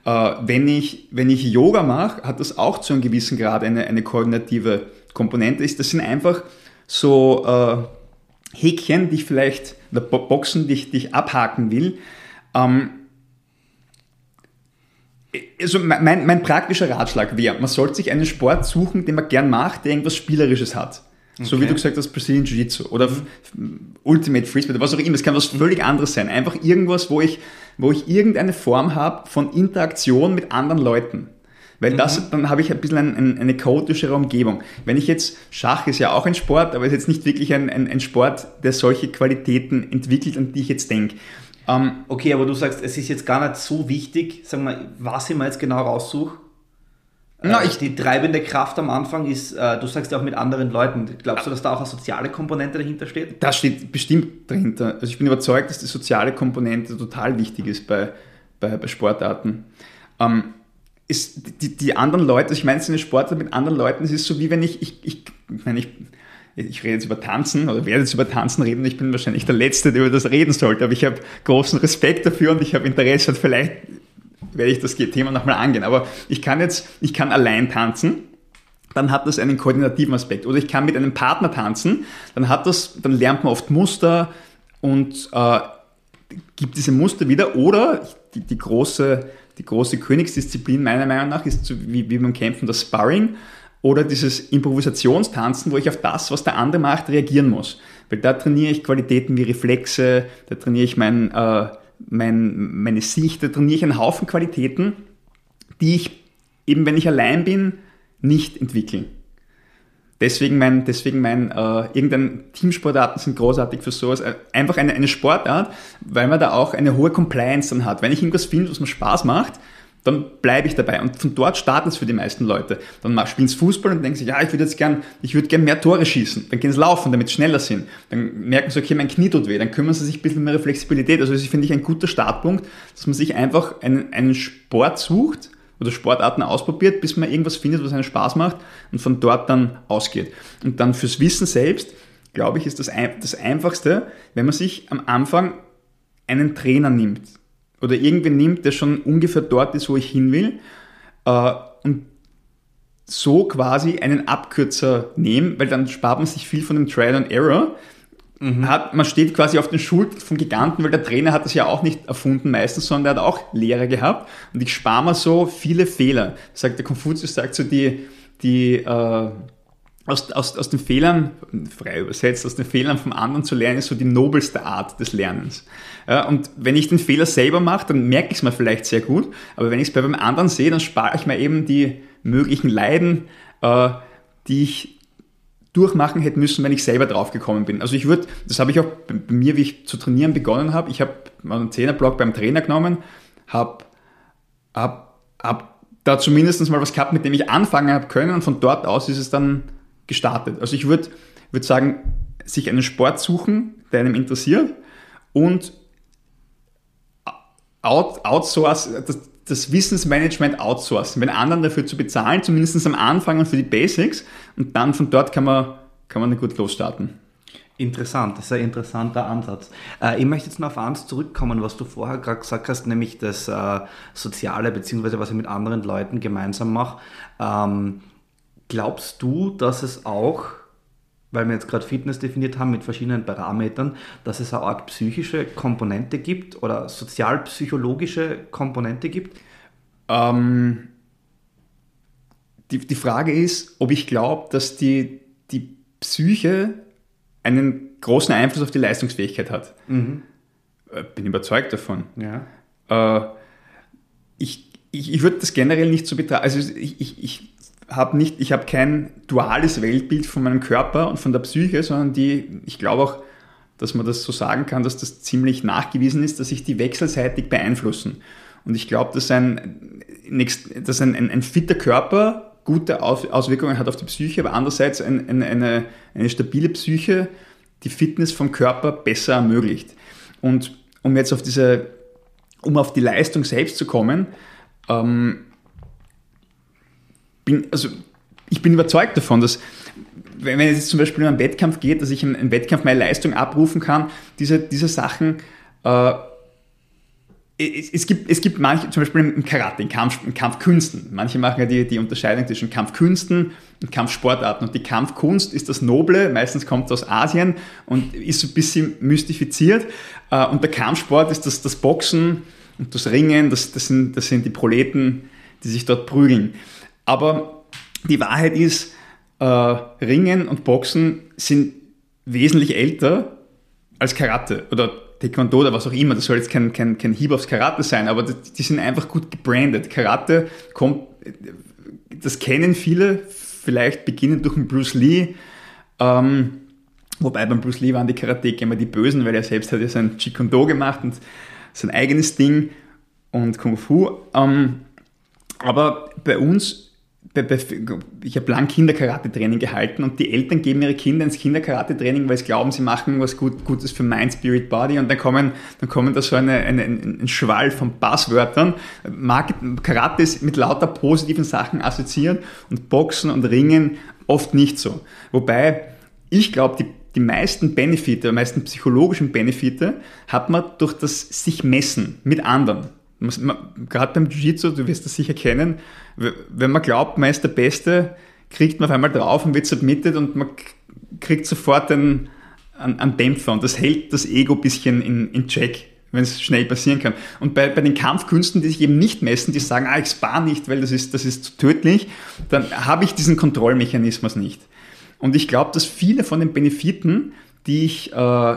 Äh, wenn, ich, wenn ich Yoga mache, hat das auch zu einem gewissen Grad eine, eine koordinative Komponente. Das sind einfach so äh, Häkchen, die ich vielleicht, oder Boxen, die ich, die ich abhaken will. Ähm, also mein, mein praktischer Ratschlag wäre, man sollte sich einen Sport suchen, den man gern macht, der irgendwas Spielerisches hat. Okay. So wie du gesagt hast, Brazilian Jiu-Jitsu oder mhm. Ultimate Frisbee oder was auch immer. Es kann was völlig anderes sein. Einfach irgendwas, wo ich, wo ich irgendeine Form habe von Interaktion mit anderen Leuten. Weil das, mhm. dann habe ich ein bisschen ein, ein, eine chaotischere Umgebung. Wenn ich jetzt, Schach ist ja auch ein Sport, aber ist jetzt nicht wirklich ein, ein, Sport, der solche Qualitäten entwickelt, an die ich jetzt denke. Ähm, okay, aber du sagst, es ist jetzt gar nicht so wichtig, sagen wir, was ich mir jetzt genau raussuche. Na, äh, ich, die treibende Kraft am Anfang ist, äh, du sagst ja auch mit anderen Leuten. Glaubst du, dass da auch eine soziale Komponente dahinter steht? Das steht bestimmt dahinter. Also ich bin überzeugt, dass die soziale Komponente total wichtig ist bei, bei, bei Sportarten. Ähm, ist die, die anderen Leute, ich meine, es ist eine Sportart mit anderen Leuten, es ist so wie wenn ich, ich, ich, ich meine, ich, ich rede jetzt über Tanzen oder werde jetzt über Tanzen reden. Ich bin wahrscheinlich der Letzte, der über das reden sollte, aber ich habe großen Respekt dafür und ich habe Interesse und vielleicht werde ich das Thema nochmal angehen. Aber ich kann jetzt, ich kann allein tanzen, dann hat das einen koordinativen Aspekt. Oder ich kann mit einem Partner tanzen, dann hat das, dann lernt man oft Muster und äh, gibt diese Muster wieder. Oder die, die große die große Königsdisziplin meiner Meinung nach ist wie, wie beim Kämpfen das Sparring oder dieses Improvisationstanzen, wo ich auf das, was der andere macht, reagieren muss. Weil da trainiere ich Qualitäten wie Reflexe, da trainiere ich mein, äh, mein, meine Sicht, da trainiere ich einen Haufen Qualitäten, die ich eben, wenn ich allein bin, nicht entwickeln. Deswegen mein, deswegen mein, äh, irgendein Teamsportarten sind großartig für sowas. Äh, einfach eine, eine Sportart, weil man da auch eine hohe Compliance dann hat. Wenn ich irgendwas finde, was mir Spaß macht, dann bleibe ich dabei. Und von dort startet es für die meisten Leute. Dann spielen sie Fußball und denken sich, ja, ich würde jetzt gern, ich würde gern mehr Tore schießen. Dann gehen sie laufen, damit sie schneller sind. Dann merken sie, okay, mein Knie tut weh. Dann kümmern sie sich ein bisschen mehr Flexibilität. Also das finde ich ein guter Startpunkt, dass man sich einfach einen, einen Sport sucht, oder Sportarten ausprobiert, bis man irgendwas findet, was einen Spaß macht und von dort dann ausgeht. Und dann fürs Wissen selbst, glaube ich, ist das, das Einfachste, wenn man sich am Anfang einen Trainer nimmt oder irgendwen nimmt, der schon ungefähr dort ist, wo ich hin will äh, und so quasi einen Abkürzer nehmen, weil dann spart man sich viel von dem Trial and Error Mhm. Hat, man steht quasi auf den Schultern vom Giganten, weil der Trainer hat das ja auch nicht erfunden meistens, sondern der hat auch Lehre gehabt. Und ich spare mir so viele Fehler. Sagt der Konfuzius sagt so, die, die, äh, aus, aus, aus den Fehlern, frei übersetzt, aus den Fehlern vom anderen zu lernen, ist so die nobelste Art des Lernens. Ja, und wenn ich den Fehler selber mache, dann merke ich es mir vielleicht sehr gut, aber wenn ich es bei beim anderen sehe, dann spare ich mir eben die möglichen Leiden, äh, die ich durchmachen hätte müssen, wenn ich selber drauf gekommen bin. Also ich würde, das habe ich auch bei mir, wie ich zu trainieren begonnen habe, ich habe einen Zehnerblock beim Trainer genommen, habe hab, hab da zumindest mal was gehabt, mit dem ich anfangen habe können und von dort aus ist es dann gestartet. Also ich würde würd sagen, sich einen Sport suchen, der einem interessiert und out, outsource, das, das Wissensmanagement outsourcen, wenn anderen dafür zu bezahlen, zumindest am Anfang und für die Basics und dann von dort kann man, kann man gut losstarten. Interessant, das ist ein interessanter Ansatz. Äh, ich möchte jetzt noch auf eins zurückkommen, was du vorher gerade gesagt hast, nämlich das äh, Soziale, beziehungsweise was ich mit anderen Leuten gemeinsam mache. Ähm, Glaubst du, dass es auch, weil wir jetzt gerade Fitness definiert haben mit verschiedenen Parametern, dass es eine Art psychische Komponente gibt oder sozialpsychologische Komponente gibt? Ähm, die, die Frage ist, ob ich glaube, dass die, die Psyche einen großen Einfluss auf die Leistungsfähigkeit hat. Mhm. Äh, bin überzeugt davon. Ja. Äh, ich, ich, ich würde das generell nicht so betrachten. Also ich, ich, ich habe nicht, ich habe kein duales Weltbild von meinem Körper und von der Psyche, sondern die, ich glaube auch, dass man das so sagen kann, dass das ziemlich nachgewiesen ist, dass sich die wechselseitig beeinflussen. Und ich glaube, dass ein, dass ein, ein, ein fitter Körper gute Auswirkungen hat auf die Psyche, aber andererseits ein, ein, eine, eine stabile Psyche die Fitness vom Körper besser ermöglicht. Und um jetzt auf diese, um auf die Leistung selbst zu kommen, ähm, bin, also ich bin überzeugt davon, dass wenn es jetzt zum Beispiel um einen Wettkampf geht, dass ich im, Wettkampf meine Leistung abrufen kann, diese, diese Sachen, äh, es, es, gibt, es gibt manche, zum Beispiel im Karate, in, Kampf, in Kampfkünsten, manche machen ja die, die Unterscheidung zwischen Kampfkünsten und Kampfsportarten. Und die Kampfkunst ist das Noble, meistens kommt aus Asien und ist so ein bisschen mystifiziert. Äh, und der Kampfsport ist das, das Boxen und das Ringen, das, das, sind, das sind die Proleten, die sich dort prügeln. Aber die Wahrheit ist, äh, Ringen und Boxen sind wesentlich älter als Karate oder Taekwondo oder was auch immer. Das soll jetzt kein, kein, kein Hieb aufs Karate sein, aber die, die sind einfach gut gebrandet. Karate kommt, das kennen viele, vielleicht beginnend durch den Bruce Lee. Ähm, wobei beim Bruce Lee waren die Karateka immer die Bösen, weil er selbst hat ja sein Chikondo gemacht und sein eigenes Ding und Kung Fu. Ähm, aber bei uns ich habe lang Kinderkarate-Training gehalten und die Eltern geben ihre Kinder ins Kinderkarate-Training, weil sie glauben, sie machen was gut, Gutes für Mind, Spirit, Body und dann kommen, dann kommen da so eine, eine, ein Schwall von Passwörtern. Karate ist mit lauter positiven Sachen assoziiert und Boxen und Ringen oft nicht so. Wobei ich glaube, die, die meisten Benefite, die meisten psychologischen Benefite hat man durch das sich messen mit anderen. Gerade beim Jiu-Jitsu, du wirst das sicher kennen, wenn man glaubt, man ist der Beste, kriegt man auf einmal drauf und wird submitted und man kriegt sofort einen, einen, einen Dämpfer und das hält das Ego ein bisschen in, in Check, wenn es schnell passieren kann. Und bei, bei den Kampfkünsten, die sich eben nicht messen, die sagen, ah, ich spare nicht, weil das ist, das ist tödlich, dann habe ich diesen Kontrollmechanismus nicht. Und ich glaube, dass viele von den Benefiten, die ich äh,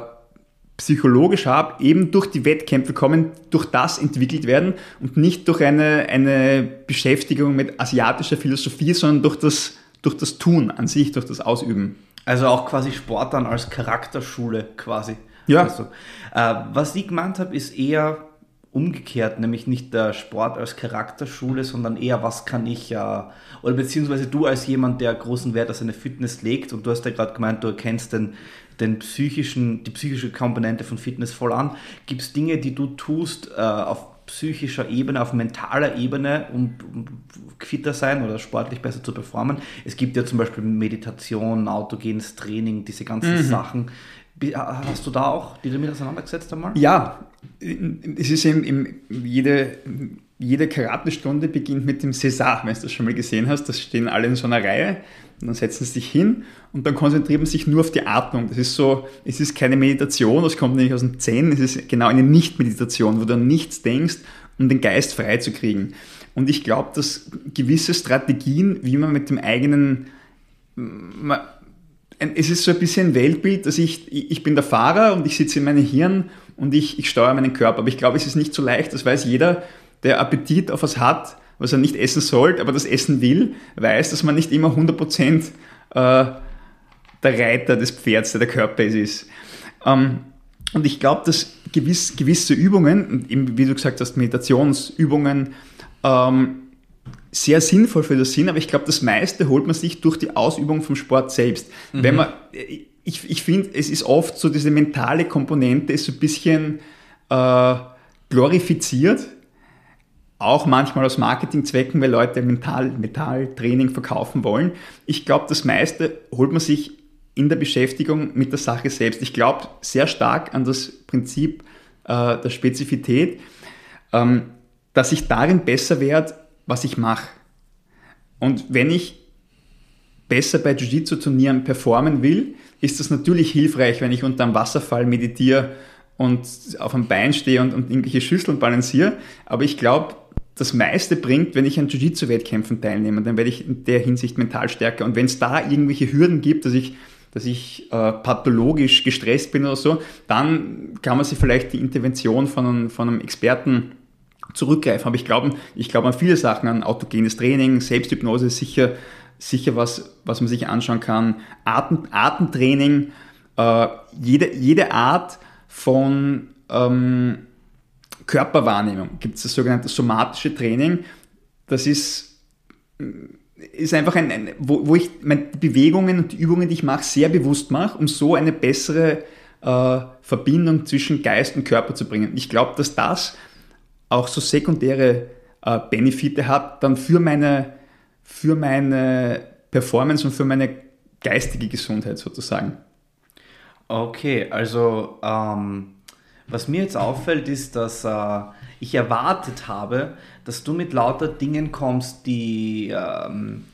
psychologisch habe, eben durch die Wettkämpfe kommen, durch das entwickelt werden und nicht durch eine, eine Beschäftigung mit asiatischer Philosophie, sondern durch das, durch das Tun an sich, durch das Ausüben. Also auch quasi Sport dann als Charakterschule quasi. Ja. Also, äh, was ich gemeint habe, ist eher umgekehrt, nämlich nicht der Sport als Charakterschule, sondern eher, was kann ich, äh, oder beziehungsweise du als jemand, der großen Wert auf seine Fitness legt und du hast ja gerade gemeint, du erkennst den, den psychischen, die psychische Komponente von Fitness voll an. Gibt es Dinge, die du tust äh, auf psychischer Ebene, auf mentaler Ebene, um, um fitter sein oder sportlich besser zu performen? Es gibt ja zum Beispiel Meditation, autogenes Training, diese ganzen mhm. Sachen. Hast du da auch die damit auseinandergesetzt einmal? Ja, es ist eben, eben jede, jede Karatestunde beginnt mit dem César, wenn du das schon mal gesehen hast. Das stehen alle in so einer Reihe und dann setzen sie sich hin und dann konzentriert man sich nur auf die Atmung. Das ist so, es ist keine Meditation, das kommt nämlich aus dem Zen, es ist genau eine Nicht-Meditation, wo du an nichts denkst, um den Geist frei zu kriegen. Und ich glaube, dass gewisse Strategien, wie man mit dem eigenen es ist so ein bisschen ein Weltbild, dass ich, ich bin der Fahrer und ich sitze in meinem Hirn und ich, ich steuere meinen Körper. Aber ich glaube, es ist nicht so leicht, das weiß jeder, der Appetit auf was hat, was er nicht essen sollte, aber das essen will, weiß, dass man nicht immer 100% äh, der Reiter des Pferds, der der Körper ist. Ähm, und ich glaube, dass gewiss, gewisse Übungen, eben wie du gesagt hast, Meditationsübungen, ähm, sehr sinnvoll für das sind, aber ich glaube, das meiste holt man sich durch die Ausübung vom Sport selbst. Mhm. Wenn man, ich, ich finde, es ist oft so, diese mentale Komponente ist so ein bisschen äh, glorifiziert, auch manchmal aus Marketingzwecken, weil Leute Mental, Metalltraining verkaufen wollen. Ich glaube, das meiste holt man sich in der Beschäftigung mit der Sache selbst. Ich glaube sehr stark an das Prinzip äh, der Spezifität, ähm, dass ich darin besser werde, was ich mache. Und wenn ich besser bei Jiu-Jitsu-Turnieren performen will, ist das natürlich hilfreich, wenn ich unter einem Wasserfall meditiere und auf einem Bein stehe und, und irgendwelche Schüsseln balanciere. Aber ich glaube, das meiste bringt, wenn ich an Jiu-Jitsu-Wettkämpfen teilnehme, dann werde ich in der Hinsicht mental stärker. Und wenn es da irgendwelche Hürden gibt, dass ich, dass ich äh, pathologisch gestresst bin oder so, dann kann man sich vielleicht die Intervention von einem, von einem Experten zurückgreifen. Aber ich glaube ich glaube an viele Sachen, an autogenes Training, Selbsthypnose ist sicher, sicher was, was man sich anschauen kann. Atem, Atemtraining, äh, jede, jede Art von ähm, Körperwahrnehmung. Gibt es das sogenannte somatische Training. Das ist, ist einfach ein, ein wo, wo ich meine Bewegungen und die Übungen, die ich mache, sehr bewusst mache, um so eine bessere äh, Verbindung zwischen Geist und Körper zu bringen. Ich glaube, dass das auch so sekundäre äh, Benefite hat, dann für meine, für meine Performance und für meine geistige Gesundheit sozusagen. Okay, also ähm, was mir jetzt auffällt, ist, dass äh, ich erwartet habe, dass du mit lauter Dingen kommst, die ähm,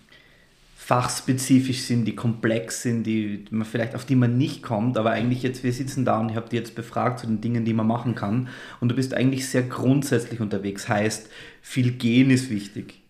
fachspezifisch sind, die komplex sind, die man vielleicht auf die man nicht kommt, aber eigentlich jetzt wir sitzen da und ich habe dich jetzt befragt zu den Dingen, die man machen kann und du bist eigentlich sehr grundsätzlich unterwegs. Heißt, viel gehen ist wichtig.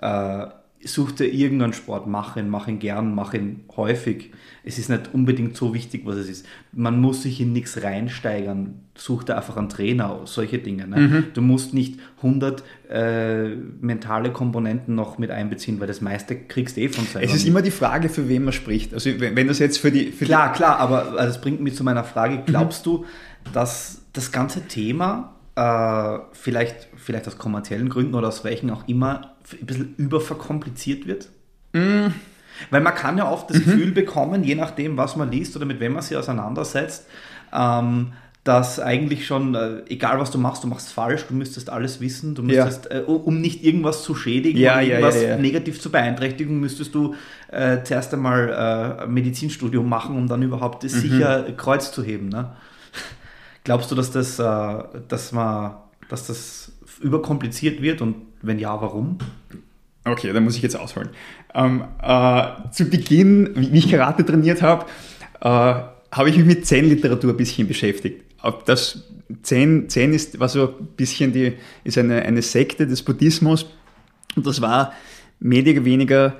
Äh, such dir irgendeinen Sport, mach ihn, mach ihn gern, mach ihn häufig. Es ist nicht unbedingt so wichtig, was es ist. Man muss sich in nichts reinsteigern. Such dir einfach einen Trainer, solche Dinge. Ne? Mhm. Du musst nicht 100 äh, mentale Komponenten noch mit einbeziehen, weil das meiste kriegst du eh von selber. Es ist immer die Frage, für wen man spricht. Also wenn, wenn das jetzt für die... Für klar, klar, aber also das bringt mich zu meiner Frage. Glaubst mhm. du, dass das ganze Thema äh, vielleicht, vielleicht aus kommerziellen Gründen oder aus welchen auch immer ein bisschen überverkompliziert wird? Mm. Weil man kann ja oft das mhm. Gefühl bekommen, je nachdem, was man liest oder mit wem man sich auseinandersetzt, ähm, dass eigentlich schon, äh, egal was du machst, du machst falsch, du müsstest alles wissen, du müsstest, ja. äh, um nicht irgendwas zu schädigen ja, oder irgendwas ja, negativ zu beeinträchtigen, müsstest du äh, zuerst einmal äh, ein Medizinstudium machen, um dann überhaupt mhm. sicher Kreuz zu heben. Ne? Glaubst du, dass das, äh, dass man, dass das überkompliziert wird und wenn ja, warum? Okay, da muss ich jetzt ausholen. Ähm, äh, zu Beginn, wie ich Karate trainiert habe, äh, habe ich mich mit Zen-Literatur ein bisschen beschäftigt. Das Zen, Zen ist, war so ein bisschen die, ist eine, eine Sekte des Buddhismus und das war mehr oder weniger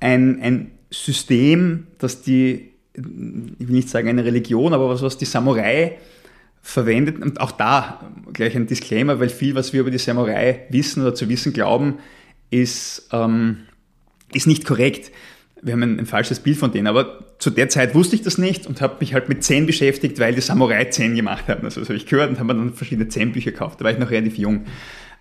ein, ein System, das die ich will nicht sagen eine Religion, aber was, was die Samurai verwendet. Und auch da gleich ein Disclaimer, weil viel, was wir über die Samurai wissen oder zu wissen glauben, ist, ähm, ist nicht korrekt. Wir haben ein, ein, falsches Bild von denen. Aber zu der Zeit wusste ich das nicht und habe mich halt mit Zen beschäftigt, weil die Samurai Zen gemacht haben. Also das habe ich gehört und habe dann verschiedene Zen-Bücher gekauft. Da war ich noch relativ jung.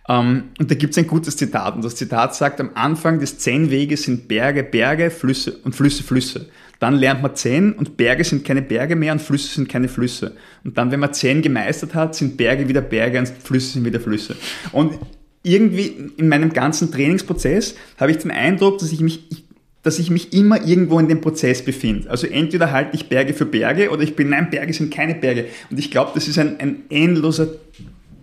Um, und da gibt es ein gutes Zitat. Und das Zitat sagt, am Anfang des Zen-Weges sind Berge Berge, Flüsse und Flüsse Flüsse. Dann lernt man Zen und Berge sind keine Berge mehr und Flüsse sind keine Flüsse. Und dann, wenn man Zen gemeistert hat, sind Berge wieder Berge und Flüsse sind wieder Flüsse. Und irgendwie in meinem ganzen Trainingsprozess habe ich den Eindruck, dass ich mich, dass ich mich immer irgendwo in dem Prozess befinde. Also entweder halte ich Berge für Berge oder ich bin, nein, Berge sind keine Berge. Und ich glaube, das ist ein, ein endloser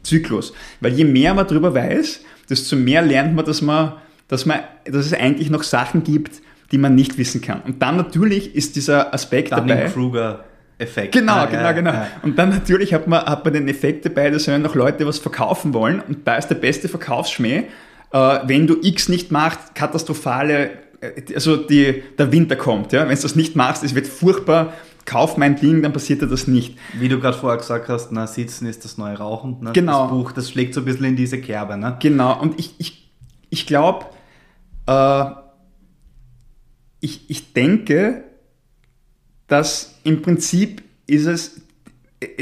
Zyklus. Weil je mehr man darüber weiß, desto mehr lernt man, dass man, dass man, dass es eigentlich noch Sachen gibt, die man nicht wissen kann. Und dann natürlich ist dieser Aspekt dabei. Kruger. Effekt. Genau, ah, genau, ja, genau. Ja. Und dann natürlich hat man, hat man den Effekt dabei, dass wenn noch Leute was verkaufen wollen und da ist der beste Verkaufsschmäh, äh, wenn du X nicht machst, katastrophale also die, der Winter kommt, ja. Wenn du das nicht machst, es wird furchtbar, kauf mein Ding, dann passiert dir das nicht. Wie du gerade vorher gesagt hast, na, sitzen ist das neue Rauchen. Ne? Genau. Das Buch, das schlägt so ein bisschen in diese Kerbe. Ne? Genau, und ich, ich, ich glaube, äh, ich, ich denke, dass im Prinzip ist es,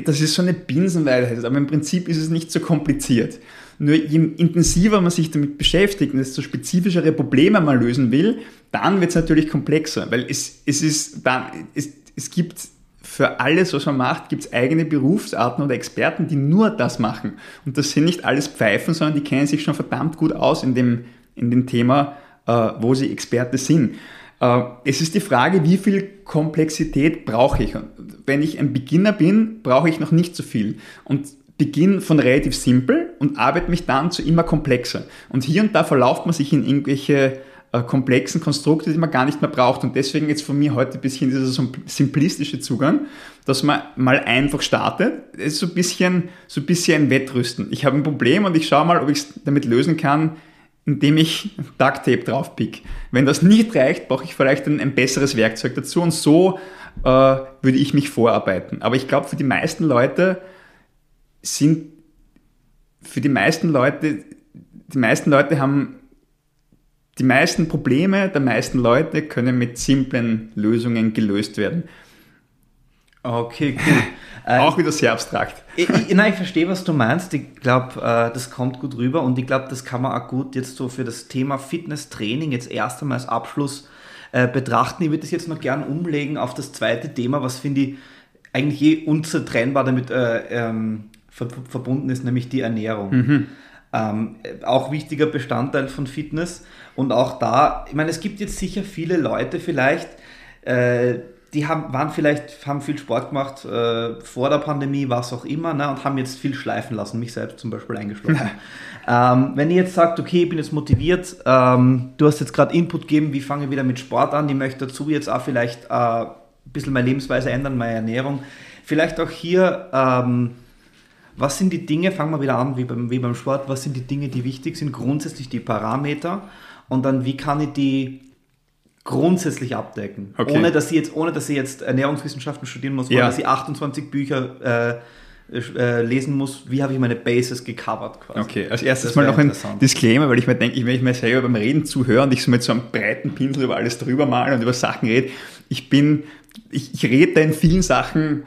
das ist so eine Binsenweisheit, aber im Prinzip ist es nicht so kompliziert. Nur je intensiver man sich damit beschäftigt und desto spezifischere Probleme man lösen will, dann wird es natürlich komplexer, weil es, es ist dann, es, es gibt für alles, was man macht, gibt es eigene Berufsarten oder Experten, die nur das machen. Und das sind nicht alles Pfeifen, sondern die kennen sich schon verdammt gut aus in dem, in dem Thema, äh, wo sie Experte sind. Äh, es ist die Frage, wie viel Komplexität brauche ich. Wenn ich ein Beginner bin, brauche ich noch nicht so viel. Und beginne von relativ simpel und arbeite mich dann zu immer komplexer. Und hier und da verlauft man sich in irgendwelche äh, komplexen Konstrukte, die man gar nicht mehr braucht. Und deswegen jetzt von mir heute ein bisschen dieser simplistische Zugang, dass man mal einfach startet. Es ist so ein bisschen, so ein bisschen ein Wettrüsten. Ich habe ein Problem und ich schaue mal, ob ich es damit lösen kann, indem ich Duct Tape drauf pick. Wenn das nicht reicht, brauche ich vielleicht ein, ein besseres Werkzeug dazu und so äh, würde ich mich vorarbeiten. Aber ich glaube, für die meisten Leute sind, für die meisten Leute, die meisten Leute haben, die meisten Probleme der meisten Leute können mit simplen Lösungen gelöst werden. Okay, cool. auch wieder sehr abstrakt. Ich, ich, nein, ich verstehe, was du meinst. Ich glaube, äh, das kommt gut rüber und ich glaube, das kann man auch gut jetzt so für das Thema Fitness-Training jetzt erst einmal als Abschluss äh, betrachten. Ich würde das jetzt noch gern umlegen auf das zweite Thema, was finde ich eigentlich eh unzertrennbar damit äh, ähm, ver verbunden ist, nämlich die Ernährung. Mhm. Ähm, auch wichtiger Bestandteil von Fitness. Und auch da, ich meine, es gibt jetzt sicher viele Leute vielleicht, äh, die haben, waren vielleicht, haben viel Sport gemacht äh, vor der Pandemie, was auch immer, ne, und haben jetzt viel schleifen lassen, mich selbst zum Beispiel eingeschlossen. ähm, wenn ihr jetzt sagt, okay, ich bin jetzt motiviert, ähm, du hast jetzt gerade Input gegeben, wie fange ich wieder mit Sport an, ich möchte dazu jetzt auch vielleicht äh, ein bisschen meine Lebensweise ändern, meine Ernährung. Vielleicht auch hier, ähm, was sind die Dinge, fangen wir wieder an wie beim, wie beim Sport, was sind die Dinge, die wichtig sind, grundsätzlich die Parameter und dann wie kann ich die grundsätzlich abdecken. Okay. Ohne, dass sie jetzt, ohne dass sie jetzt Ernährungswissenschaften studieren muss, ja. ohne dass sie 28 Bücher äh, äh, lesen muss, wie habe ich meine Bases gecovert quasi. Okay, als erstes mal noch ein Disclaimer, weil ich mir denke, wenn ich mir selber beim Reden zuhöre und ich so mit so einem breiten Pinsel über alles drüber male und über Sachen rede, ich bin, ich, ich rede da in vielen Sachen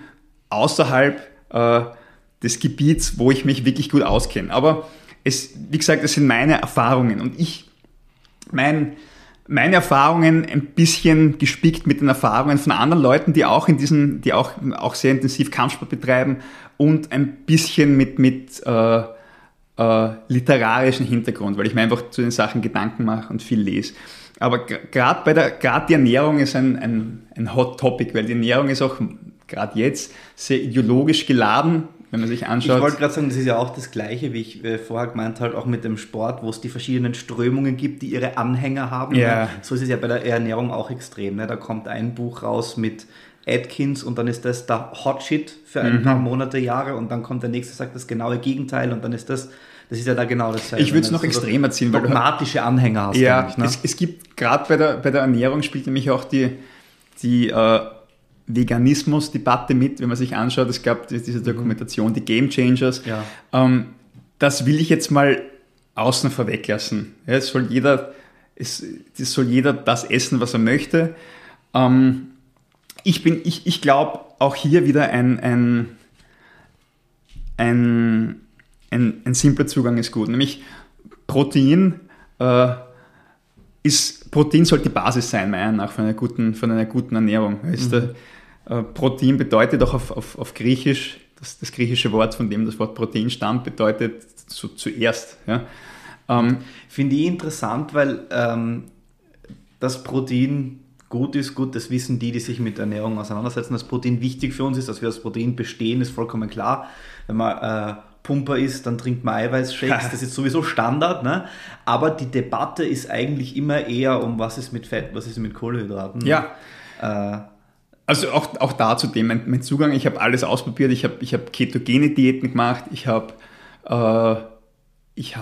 außerhalb äh, des Gebiets, wo ich mich wirklich gut auskenne. Aber es, wie gesagt, das sind meine Erfahrungen und ich, mein, meine Erfahrungen ein bisschen gespickt mit den Erfahrungen von anderen Leuten, die auch in diesen, die auch, auch sehr intensiv Kampfsport betreiben und ein bisschen mit, mit äh, äh, literarischen Hintergrund, weil ich mir einfach zu den Sachen Gedanken mache und viel lese. Aber gerade bei der, gerade die Ernährung ist ein, ein, ein Hot Topic, weil die Ernährung ist auch gerade jetzt sehr ideologisch geladen wenn man sich anschaut. Ich wollte gerade sagen, das ist ja auch das Gleiche, wie ich äh, vorher gemeint habe, auch mit dem Sport, wo es die verschiedenen Strömungen gibt, die ihre Anhänger haben. Yeah. So ist es ja bei der Ernährung auch extrem. Ne? Da kommt ein Buch raus mit Atkins und dann ist das der Hot Shit für ein mhm. paar Monate, Jahre und dann kommt der nächste, sagt das genaue Gegenteil und dann ist das das ist ja da genau dasselbe. Ich würde es noch extremer ziehen, weil dogmatische Anhänger hast. Ja, ne? es, es, gibt gerade bei der, bei der Ernährung spielt nämlich auch die, die äh, Veganismus-Debatte mit, wenn man sich anschaut. Es gab diese Dokumentation, die Game Changers. Ja. Ähm, das will ich jetzt mal außen vor weglassen. Ja, es soll jeder, es, es, soll jeder das essen, was er möchte. Ähm, ich bin, ich, ich glaube auch hier wieder ein, ein, ein, ein, ein simpler Zugang ist gut. Nämlich Protein äh, ist, Protein sollte die Basis sein, meiner Meinung nach, von einer guten, von einer guten Ernährung. Mhm. Der, äh, Protein bedeutet auch auf, auf, auf Griechisch, das, das, griechische Wort, von dem das Wort Protein stammt, bedeutet so zuerst. Ja. Ähm, Finde ich interessant, weil ähm, das Protein gut ist, gut, das wissen die, die sich mit Ernährung auseinandersetzen, dass Protein wichtig für uns ist, dass wir das Protein bestehen, ist vollkommen klar. Wenn man äh, Pumper ist, dann trinkt man Eiweißshakes, das ist sowieso Standard, ne? aber die Debatte ist eigentlich immer eher um, was ist mit Fett, was ist mit Kohlenhydraten. Ja. Äh, also auch, auch dazu dem mein, mein Zugang, ich habe alles ausprobiert, ich habe ich hab ketogene Diäten gemacht, ich habe äh, ich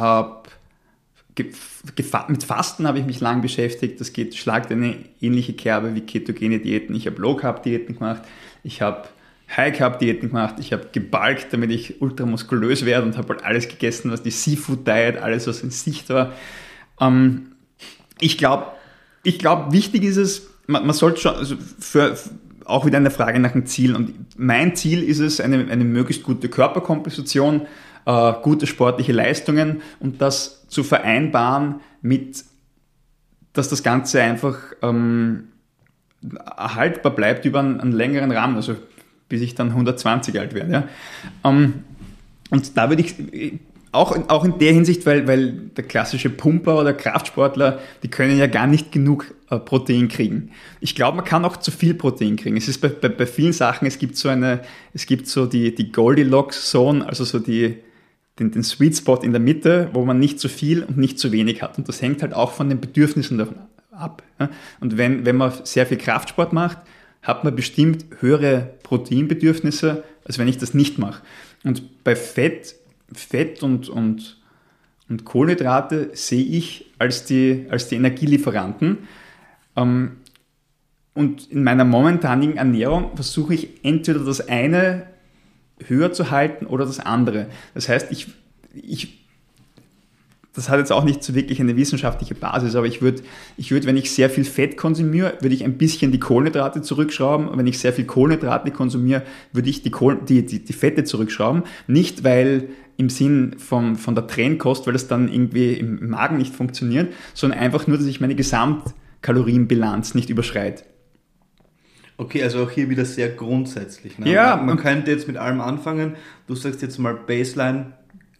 mit Fasten habe ich mich lang beschäftigt. Das geht, schlagt eine ähnliche Kerbe wie ketogene Diäten. Ich habe Low Carb Diäten gemacht. Ich habe High Carb Diäten gemacht. Ich habe gebalgt, damit ich ultramuskulös werde und habe halt alles gegessen, was die Seafood Diet, alles was in Sicht war. Ähm, ich glaube, ich glaube, wichtig ist es, man, man sollte schon, also für, auch wieder eine Frage nach dem Ziel. Und mein Ziel ist es, eine, eine möglichst gute Körperkomposition, äh, gute sportliche Leistungen und das zu vereinbaren mit, dass das Ganze einfach ähm, erhaltbar bleibt über einen, einen, längeren Rahmen, also bis ich dann 120 alt werde. Ja. Ähm, und da würde ich auch, auch in der Hinsicht, weil, weil der klassische Pumper oder Kraftsportler, die können ja gar nicht genug äh, Protein kriegen. Ich glaube, man kann auch zu viel Protein kriegen. Es ist bei, bei, bei vielen Sachen, es gibt so eine, es gibt so die, die Goldilocks-Zone, also so die, den, den Sweet Spot in der Mitte, wo man nicht zu viel und nicht zu wenig hat. Und das hängt halt auch von den Bedürfnissen davon ab. Und wenn, wenn man sehr viel Kraftsport macht, hat man bestimmt höhere Proteinbedürfnisse, als wenn ich das nicht mache. Und bei Fett, Fett und, und, und Kohlenhydrate sehe ich als die, als die Energielieferanten. Ähm, und in meiner momentanigen Ernährung versuche ich entweder das eine höher zu halten oder das andere. Das heißt, ich, ich das hat jetzt auch nicht so wirklich eine wissenschaftliche Basis, aber ich würde, ich würde, wenn ich sehr viel Fett konsumiere, würde ich ein bisschen die Kohlenhydrate zurückschrauben. Und wenn ich sehr viel Kohlenhydrate konsumiere, würde ich die, Kohl, die, die, die Fette zurückschrauben. Nicht, weil im Sinn vom, von der Trennkost, weil das dann irgendwie im Magen nicht funktioniert, sondern einfach nur, dass ich meine Gesamtkalorienbilanz nicht überschreite. Okay, also auch hier wieder sehr grundsätzlich. Ne? Ja. Man, man könnte jetzt mit allem anfangen. Du sagst jetzt mal Baseline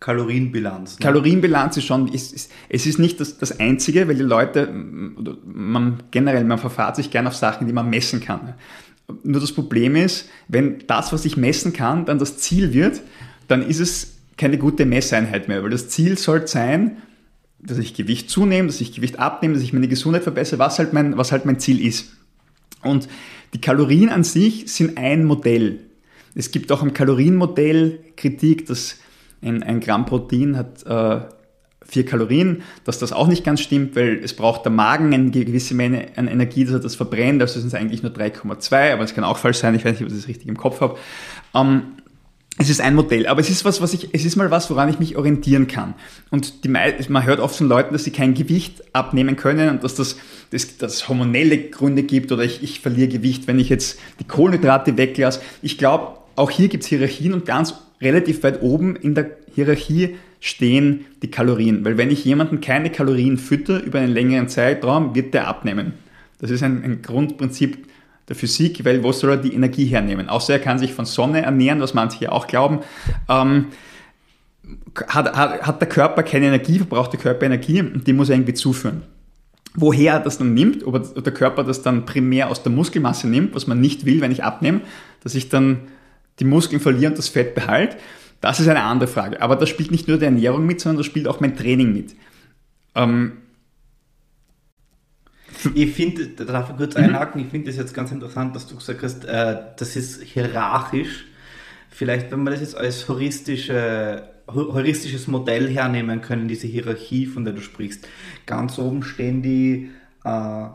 Kalorienbilanz. Ne? Kalorienbilanz ist schon, ist, ist, es ist nicht das, das Einzige, weil die Leute, man generell, man verfahrt sich gerne auf Sachen, die man messen kann. Nur das Problem ist, wenn das, was ich messen kann, dann das Ziel wird, dann ist es keine gute Messeinheit mehr, weil das Ziel soll sein, dass ich Gewicht zunehme, dass ich Gewicht abnehme, dass ich meine Gesundheit verbessere, was halt mein, was halt mein Ziel ist. Und die Kalorien an sich sind ein Modell. Es gibt auch im Kalorienmodell Kritik, dass ein, ein Gramm Protein hat äh, vier Kalorien, dass das auch nicht ganz stimmt, weil es braucht der Magen eine gewisse Menge an Energie, dass er das verbrennt, also sind es eigentlich nur 3,2, aber es kann auch falsch sein, ich weiß nicht, ob ich das richtig im Kopf habe. Ähm, es ist ein Modell, aber es ist was, was ich, es ist mal was, woran ich mich orientieren kann. Und die, man hört oft von Leuten, dass sie kein Gewicht abnehmen können und dass das, das, das hormonelle Gründe gibt oder ich, ich verliere Gewicht, wenn ich jetzt die Kohlenhydrate weglasse. Ich glaube, auch hier gibt es Hierarchien und ganz relativ weit oben in der Hierarchie stehen die Kalorien. Weil wenn ich jemanden keine Kalorien fütter über einen längeren Zeitraum, wird der abnehmen. Das ist ein, ein Grundprinzip der Physik, weil wo soll er die Energie hernehmen? Außer er kann sich von Sonne ernähren, was manche hier auch glauben. Ähm, hat, hat, hat der Körper keine Energie, verbraucht der Körper Energie und die muss er irgendwie zuführen. Woher er das dann nimmt, ob der Körper das dann primär aus der Muskelmasse nimmt, was man nicht will, wenn ich abnehme, dass ich dann die Muskeln verliere und das Fett behalte, das ist eine andere Frage. Aber das spielt nicht nur die Ernährung mit, sondern das spielt auch mein Training mit. Ähm, ich finde, da darf ich kurz mhm. einhaken, ich finde das jetzt ganz interessant, dass du gesagt hast, äh, das ist hierarchisch. Vielleicht, wenn wir das jetzt als heuristische, heuristisches Modell hernehmen können, diese Hierarchie, von der du sprichst. Ganz oben stehen die, äh,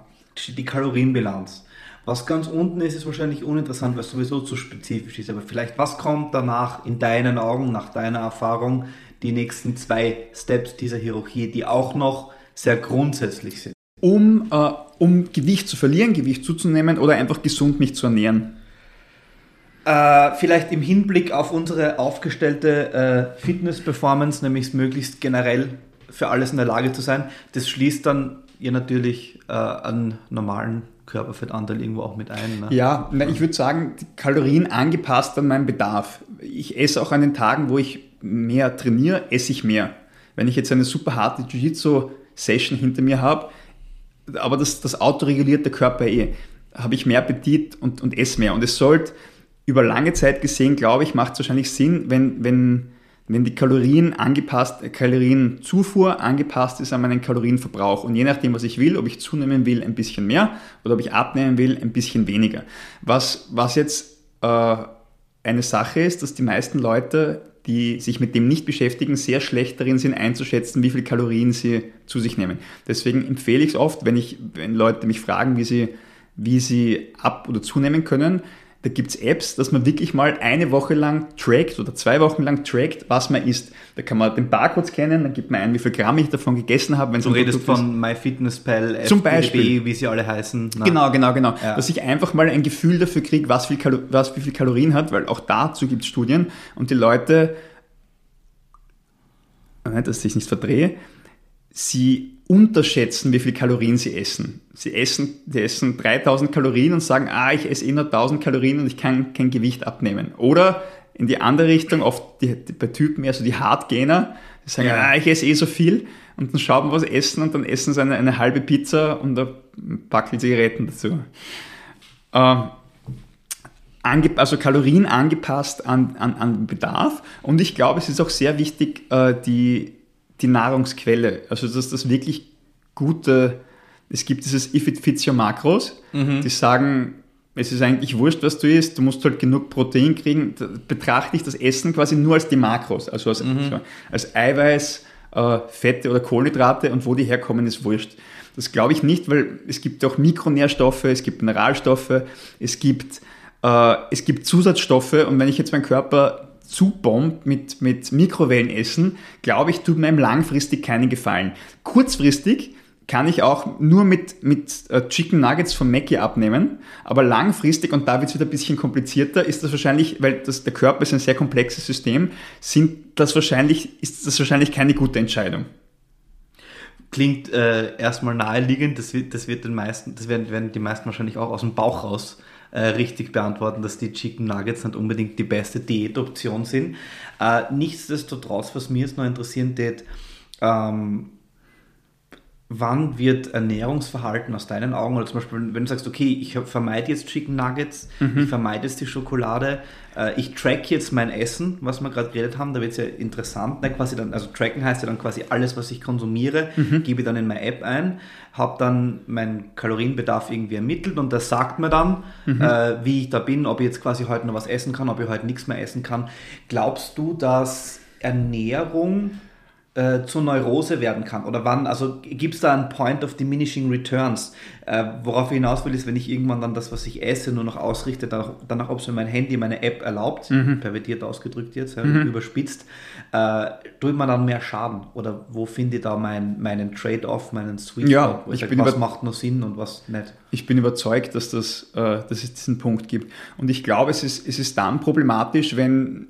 die Kalorienbilanz. Was ganz unten ist, ist wahrscheinlich uninteressant, weil es sowieso zu spezifisch ist. Aber vielleicht, was kommt danach in deinen Augen, nach deiner Erfahrung, die nächsten zwei Steps dieser Hierarchie, die auch noch sehr grundsätzlich sind? um, äh, um Gewicht zu verlieren, Gewicht zuzunehmen oder einfach gesund mich zu ernähren? Äh, vielleicht im Hinblick auf unsere aufgestellte äh, Fitness-Performance, nämlich möglichst generell für alles in der Lage zu sein. Das schließt dann ja natürlich äh, einen normalen Körperfettanteil irgendwo auch mit ein. Ne? Ja, na, ich würde sagen, Kalorien angepasst an meinen Bedarf. Ich esse auch an den Tagen, wo ich mehr trainiere, esse ich mehr. Wenn ich jetzt eine super harte Jiu-Jitsu-Session hinter mir habe, aber das, das Auto der Körper eh. Habe ich mehr Appetit und, und esse mehr. Und es sollte über lange Zeit gesehen, glaube ich, macht es wahrscheinlich Sinn, wenn, wenn, wenn die Kalorien angepasst, Kalorienzufuhr angepasst ist an meinen Kalorienverbrauch. Und je nachdem, was ich will, ob ich zunehmen will, ein bisschen mehr oder ob ich abnehmen will, ein bisschen weniger. Was, was jetzt äh, eine Sache ist, dass die meisten Leute die sich mit dem nicht beschäftigen, sehr schlecht darin sind einzuschätzen, wie viel Kalorien sie zu sich nehmen. Deswegen empfehle ich es oft, wenn, ich, wenn Leute mich fragen, wie sie, wie sie ab- oder zunehmen können, da gibt es Apps, dass man wirklich mal eine Woche lang trackt oder zwei Wochen lang trackt, was man isst. Da kann man den Barcode scannen, dann gibt man ein, wie viel Gramm ich davon gegessen habe. Wenn du redest von MyFitnessPal, Zum Beispiel. wie sie alle heißen. Na. Genau, genau, genau. Ja. Dass ich einfach mal ein Gefühl dafür kriege, was, was wie viel Kalorien hat, weil auch dazu gibt es Studien und die Leute, dass ich es nicht verdrehe, sie unterschätzen, wie viel Kalorien sie essen. Sie essen, die essen 3000 Kalorien und sagen, ah, ich esse eh nur 1000 Kalorien und ich kann kein Gewicht abnehmen. Oder in die andere Richtung, oft die, die, bei Typen eher so die Hardgainer, die sagen, ja. ah, ich esse eh so viel und dann schauen wir was essen und dann essen sie eine, eine halbe Pizza und ein Packel Zigaretten dazu. Ähm, also Kalorien angepasst an, an, an Bedarf und ich glaube, es ist auch sehr wichtig, äh, die die Nahrungsquelle. Also dass das wirklich gute, es gibt dieses If it fits your macros, mhm. die sagen, es ist eigentlich wurscht, was du isst, du musst halt genug Protein kriegen. Da betrachte ich das Essen quasi nur als die Makros, also als, mhm. als Eiweiß, äh, Fette oder Kohlenhydrate und wo die herkommen, ist wurscht. Das glaube ich nicht, weil es gibt auch Mikronährstoffe, es gibt Mineralstoffe, es gibt, äh, es gibt Zusatzstoffe und wenn ich jetzt meinen Körper zubombt mit, mit Mikrowellenessen, glaube ich, tut meinem langfristig keinen Gefallen. Kurzfristig kann ich auch nur mit, mit äh, Chicken Nuggets von Mackie abnehmen, aber langfristig, und da wird es wieder ein bisschen komplizierter, ist das wahrscheinlich, weil das, der Körper ist ein sehr komplexes System, sind das wahrscheinlich, ist das wahrscheinlich keine gute Entscheidung. Klingt äh, erstmal naheliegend, das wird, das wird den meisten, das werden, werden die meisten wahrscheinlich auch aus dem Bauch raus äh, richtig beantworten, dass die Chicken Nuggets nicht unbedingt die beste Diätoption sind. Äh, nichtsdestotrotz, was mir jetzt noch interessieren tät, ähm, wann wird Ernährungsverhalten aus deinen Augen, oder zum Beispiel, wenn du sagst, okay, ich vermeide jetzt Chicken Nuggets, mhm. ich vermeide jetzt die Schokolade, äh, ich track jetzt mein Essen, was wir gerade geredet haben, da wird es ja interessant, ne? quasi dann, also tracken heißt ja dann quasi alles, was ich konsumiere, mhm. gebe ich dann in meine App ein, habe dann meinen Kalorienbedarf irgendwie ermittelt und das sagt mir dann, mhm. äh, wie ich da bin, ob ich jetzt quasi heute noch was essen kann, ob ich heute nichts mehr essen kann. Glaubst du, dass Ernährung äh, zur Neurose werden kann? Oder wann, also gibt es da einen Point of Diminishing Returns? Äh, worauf ich hinaus will, ist, wenn ich irgendwann dann das, was ich esse, nur noch ausrichte, danach, danach ob es mir mein Handy, meine App erlaubt, mhm. pervertiert ausgedrückt jetzt, ja, mhm. überspitzt, äh, tut man dann mehr Schaden? Oder wo finde ich da mein, meinen Trade-off, meinen Sweet ja, Spot? Ich sage, was macht nur Sinn und was nicht? Ich bin überzeugt, dass, das, äh, dass es diesen Punkt gibt. Und ich glaube, es ist, es ist dann problematisch, wenn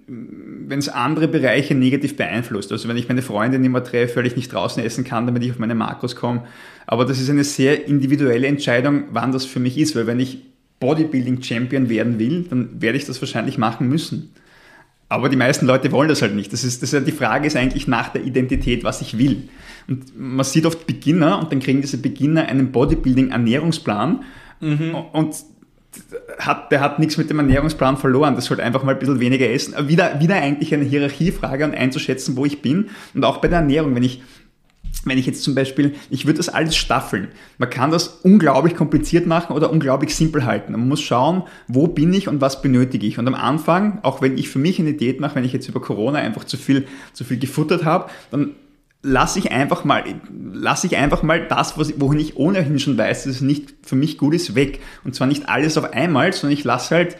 es andere Bereiche negativ beeinflusst. Also wenn ich meine Freundin immer treffe, weil ich nicht draußen essen kann, damit ich auf meine Makros komme. Aber das ist eine sehr individuelle Entscheidung, wann das für mich ist. Weil wenn ich Bodybuilding-Champion werden will, dann werde ich das wahrscheinlich machen müssen. Aber die meisten Leute wollen das halt nicht. Das ist, das ist, die Frage ist eigentlich nach der Identität, was ich will. Und man sieht oft Beginner und dann kriegen diese Beginner einen Bodybuilding-Ernährungsplan mhm. und hat, der hat nichts mit dem Ernährungsplan verloren. Das sollte einfach mal ein bisschen weniger essen. Wieder, wieder eigentlich eine Hierarchiefrage und einzuschätzen, wo ich bin. Und auch bei der Ernährung, wenn ich wenn ich jetzt zum Beispiel, ich würde das alles staffeln. Man kann das unglaublich kompliziert machen oder unglaublich simpel halten. Man muss schauen, wo bin ich und was benötige ich. Und am Anfang, auch wenn ich für mich eine Diät mache, wenn ich jetzt über Corona einfach zu viel, zu viel gefuttert habe, dann lasse ich einfach mal, lasse ich einfach mal das, wohin ich ohnehin schon weiß, dass es nicht für mich gut ist, weg. Und zwar nicht alles auf einmal, sondern ich lasse halt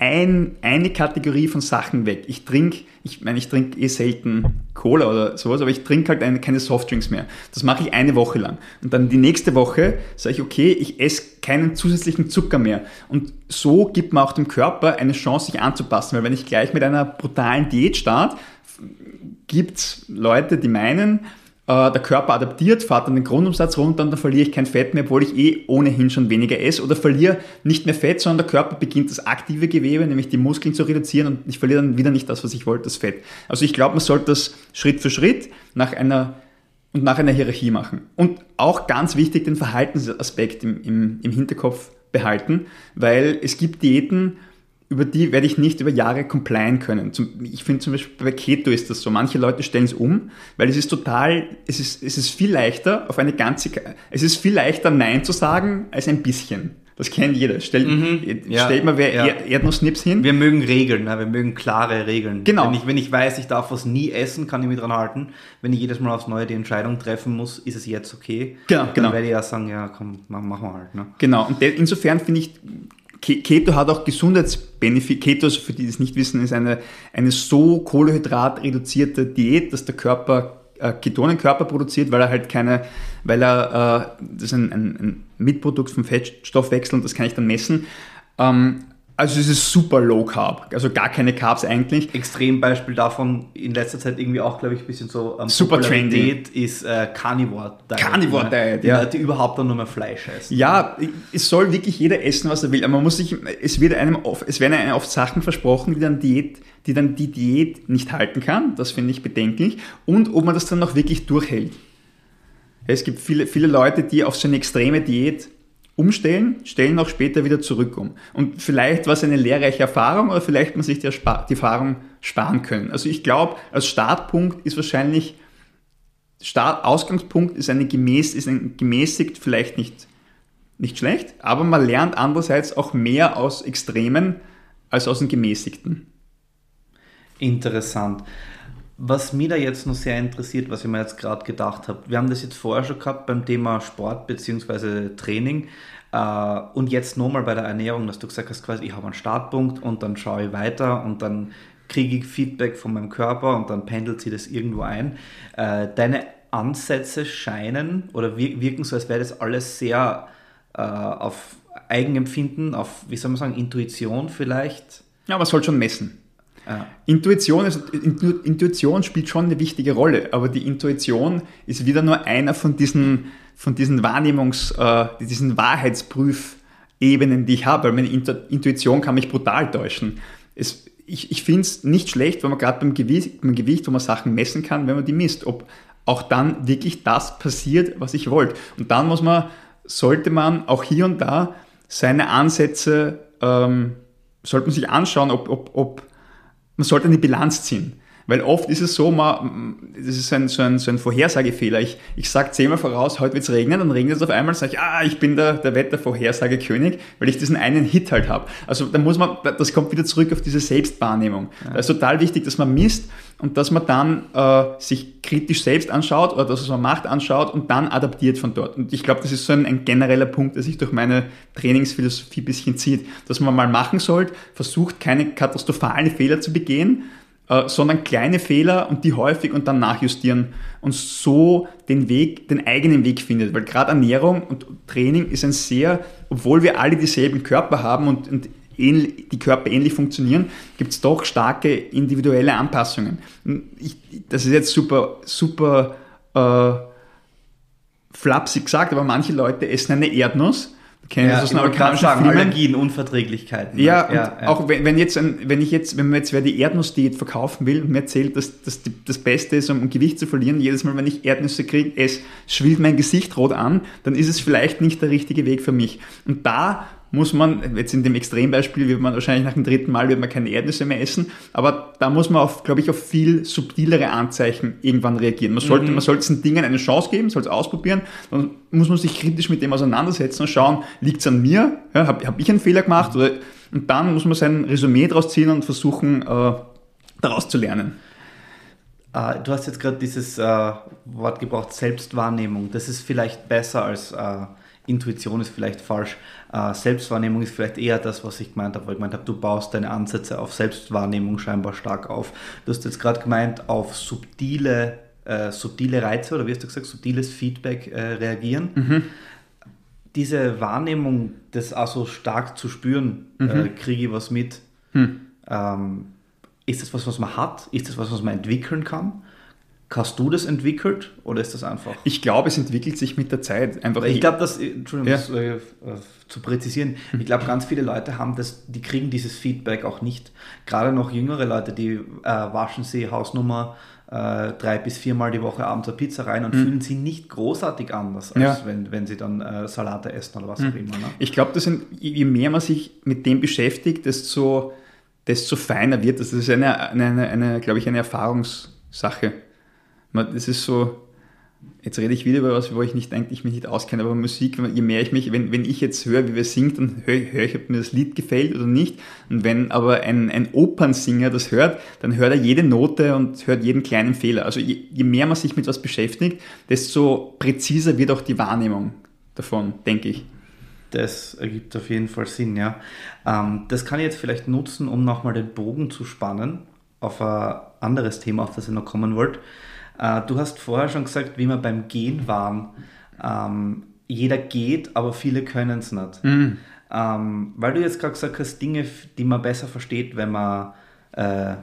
ein, eine Kategorie von Sachen weg. Ich trinke, ich meine, ich trinke eh selten Cola oder sowas, aber ich trinke halt eine, keine Softdrinks mehr. Das mache ich eine Woche lang. Und dann die nächste Woche sage ich, okay, ich esse keinen zusätzlichen Zucker mehr. Und so gibt man auch dem Körper eine Chance, sich anzupassen. Weil wenn ich gleich mit einer brutalen Diät starte, gibt es Leute, die meinen, äh, der Körper adaptiert, fahrt dann den Grundumsatz runter und dann verliere ich kein Fett mehr, obwohl ich eh ohnehin schon weniger esse oder verliere nicht mehr Fett, sondern der Körper beginnt das aktive Gewebe, nämlich die Muskeln zu reduzieren und ich verliere dann wieder nicht das, was ich wollte, das Fett. Also ich glaube, man sollte das Schritt für Schritt nach einer und nach einer Hierarchie machen. Und auch ganz wichtig den Verhaltensaspekt im, im, im Hinterkopf behalten, weil es gibt Diäten, über die werde ich nicht über Jahre complien können. ich finde zum Beispiel bei Keto ist das so. Manche Leute stellen es um, weil es ist total, es ist, es ist viel leichter auf eine ganze, es ist viel leichter Nein zu sagen als ein bisschen. Das kennt jeder. Stellt, Mhm. Ja, stellt mal wer ja. Erd- Erdnussnips hin. Wir mögen Regeln, ne? wir mögen klare Regeln. Genau. Wenn ich, wenn ich weiß, ich darf was nie essen, kann ich mich dran halten. Wenn ich jedes Mal aufs Neue die Entscheidung treffen muss, ist es jetzt okay. Genau, Dann genau. werde ich ja sagen, ja komm, mach- machen wir halt. Ne? Genau, und insofern finde ich, Ke- Keto hat auch Gesundheitsbenefit. Keto, also für die, die es nicht wissen, ist eine, eine so kohlenhydratreduzierte Diät, dass der Körper äh, Ketonenkörper produziert, weil er halt keine, weil er, äh, das ist ein, ein, ein Mitprodukt vom Fettstoffwechsel und das kann ich dann messen. Ähm, also es ist super low carb, also gar keine Carbs eigentlich. Extrembeispiel davon in letzter Zeit irgendwie auch, glaube ich, ein bisschen so ähm, Super Popularität ist äh, Carnivore Diet. Carnivore ne? Diet, Die ja. Leute, die überhaupt dann nur mehr Fleisch essen. Ja, es soll wirklich jeder essen, was er will. Aber man muss sich, es wird einem oft, es werden einem oft Sachen versprochen, die dann Diät, die dann die Diät nicht halten kann. Das finde ich bedenklich. Und ob man das dann noch wirklich durchhält. Es gibt viele, viele Leute, die auf so eine extreme Diät umstellen, stellen auch später wieder zurück um. Und vielleicht war es eine lehrreiche Erfahrung oder vielleicht man sich die, die Erfahrung sparen können. Also ich glaube, als Startpunkt ist wahrscheinlich Start, Ausgangspunkt ist, eine gemäß, ist ein gemäßigt vielleicht nicht, nicht schlecht, aber man lernt andererseits auch mehr aus Extremen als aus dem Gemäßigten. Interessant. Was mich da jetzt noch sehr interessiert, was ich mir jetzt gerade gedacht habe, wir haben das jetzt vorher schon gehabt beim Thema Sport bzw. Training äh, und jetzt nochmal bei der Ernährung, dass du gesagt hast, quasi, ich habe einen Startpunkt und dann schaue ich weiter und dann kriege ich Feedback von meinem Körper und dann pendelt sich das irgendwo ein. Äh, deine Ansätze scheinen oder wir- wirken so, als wäre das alles sehr äh, auf Eigenempfinden, auf, wie soll man sagen, Intuition vielleicht. Ja, man soll schon messen. Ja. Intuition, ist, Intu- Intuition spielt schon eine wichtige Rolle, aber die Intuition ist wieder nur einer von diesen, von diesen Wahrnehmungs-, äh, diesen Wahrheitsprüfebenen, die ich habe, weil meine Intu Intuition kann mich brutal täuschen. Es, ich ich finde es nicht schlecht, wenn man gerade beim Gewicht, beim Gewicht, wo man Sachen messen kann, wenn man die misst, ob auch dann wirklich das passiert, was ich wollte. Und dann muss man, sollte man auch hier und da seine Ansätze, ähm, sollte man sich anschauen, ob, ob, ob man sollte eine Bilanz ziehen. Weil oft ist es so, man, das ist ein, so, ein, so ein Vorhersagefehler. Ich, ich sage zehnmal voraus, heute wird es regnen, dann regnet es auf einmal, sage ich, ah, ich bin der, der Wettervorhersagekönig, weil ich diesen einen Hit halt habe. Also da muss man, das kommt wieder zurück auf diese Selbstwahrnehmung. Da ist total wichtig, dass man misst und dass man dann äh, sich kritisch selbst anschaut oder das, was man macht, anschaut und dann adaptiert von dort. Und ich glaube, das ist so ein, ein genereller Punkt, der sich durch meine Trainingsphilosophie ein bisschen zieht, dass man mal machen sollte, versucht keine katastrophalen Fehler zu begehen, äh, sondern kleine Fehler und die häufig und dann nachjustieren und so den Weg, den eigenen Weg findet. Weil gerade Ernährung und Training ist ein sehr, obwohl wir alle dieselben Körper haben und, und die Körper ähnlich funktionieren, gibt es doch starke individuelle Anpassungen. Ich, das ist jetzt super, super äh, flapsig gesagt, aber manche Leute essen eine Erdnuss. Kennen Ja, gerade amerikanischen sagen, Filmen. Allergien, Unverträglichkeiten. ne? Ja, und auch wenn, wenn jetzt, ein, wenn ich jetzt, wenn mir jetzt wer die Erdnussdiät verkaufen will und mir erzählt, dass das das Beste ist, um Gewicht zu verlieren, jedes Mal, wenn ich Erdnüsse kriege, es schwillt mein Gesicht rot an, dann ist es vielleicht nicht der richtige Weg für mich. Und da muss man, jetzt in dem Extrembeispiel wird man wahrscheinlich nach dem dritten Mal wird man keine Erdnüsse mehr essen, aber da muss man auf, glaube ich, auf viel subtilere Anzeichen irgendwann reagieren. Man sollte, man sollte den Dingen eine Chance geben, soll es ausprobieren, dann muss man sich kritisch mit dem auseinandersetzen und schauen, liegt es an mir, ja, habe hab ich einen Fehler gemacht oder, und dann muss man sein Resümee daraus ziehen und versuchen, äh, daraus zu lernen. Äh, du hast jetzt gerade dieses äh, Wort gebraucht, Selbstwahrnehmung. Das ist vielleicht besser als äh, Intuition ist vielleicht falsch. Äh, Selbstwahrnehmung ist vielleicht eher das, was ich gemeint habe, weil ich gemeint habe, du baust deine Ansätze auf Selbstwahrnehmung scheinbar stark auf. Du hast jetzt gerade gemeint, auf subtile, äh, subtile Reize oder wie hast du gesagt, subtiles Feedback äh, reagieren. Diese Wahrnehmung, das auch so stark zu spüren, äh, kriege ich was mit. Ähm, ist das was, was man hat? Ist das was, was man entwickeln kann? Hast du das entwickelt oder ist das einfach? Ich glaube, es entwickelt sich mit der Zeit einfach. Ich glaube, dass, Entschuldigung, Ja. das, äh, äh, zu präzisieren, ich glaube, ganz viele Leute haben das, die kriegen dieses Feedback auch nicht. Gerade noch jüngere Leute, die äh, waschen sie Hausnummer äh, drei bis viermal die Woche abends eine Pizza rein und fühlen sie nicht großartig anders, als Ja. wenn, wenn sie dann äh, Salate essen oder was auch immer. Ne? Ich glaube, das sind, je mehr man sich mit dem beschäftigt, desto, desto feiner wird das. Das ist eine, eine, eine, eine glaube ich, eine Erfahrungssache. Man- Das ist so, Jetzt rede ich wieder über was, wo ich nicht eigentlich mich nicht auskenne, aber Musik, je mehr ich mich, wenn, wenn ich jetzt höre, wie wir singen, dann höre, höre ich, ob mir das Lied gefällt oder nicht. Und wenn aber ein, ein Opernsinger das hört, dann hört er jede Note und hört jeden kleinen Fehler. Also je, je mehr man sich mit was beschäftigt, desto präziser wird auch die Wahrnehmung davon, denke ich. Das ergibt auf jeden Fall Sinn, ja. Ähm, das kann ich jetzt vielleicht nutzen, um nochmal den Bogen zu spannen auf ein anderes Thema, auf das ich noch kommen wollte. Äh, du hast vorher schon gesagt, wie wir beim Gehen waren. Ähm, jeder geht, aber viele können es nicht. Mhm. Ähm, weil du jetzt gerade gesagt hast, Dinge, die man besser versteht, wenn man äh,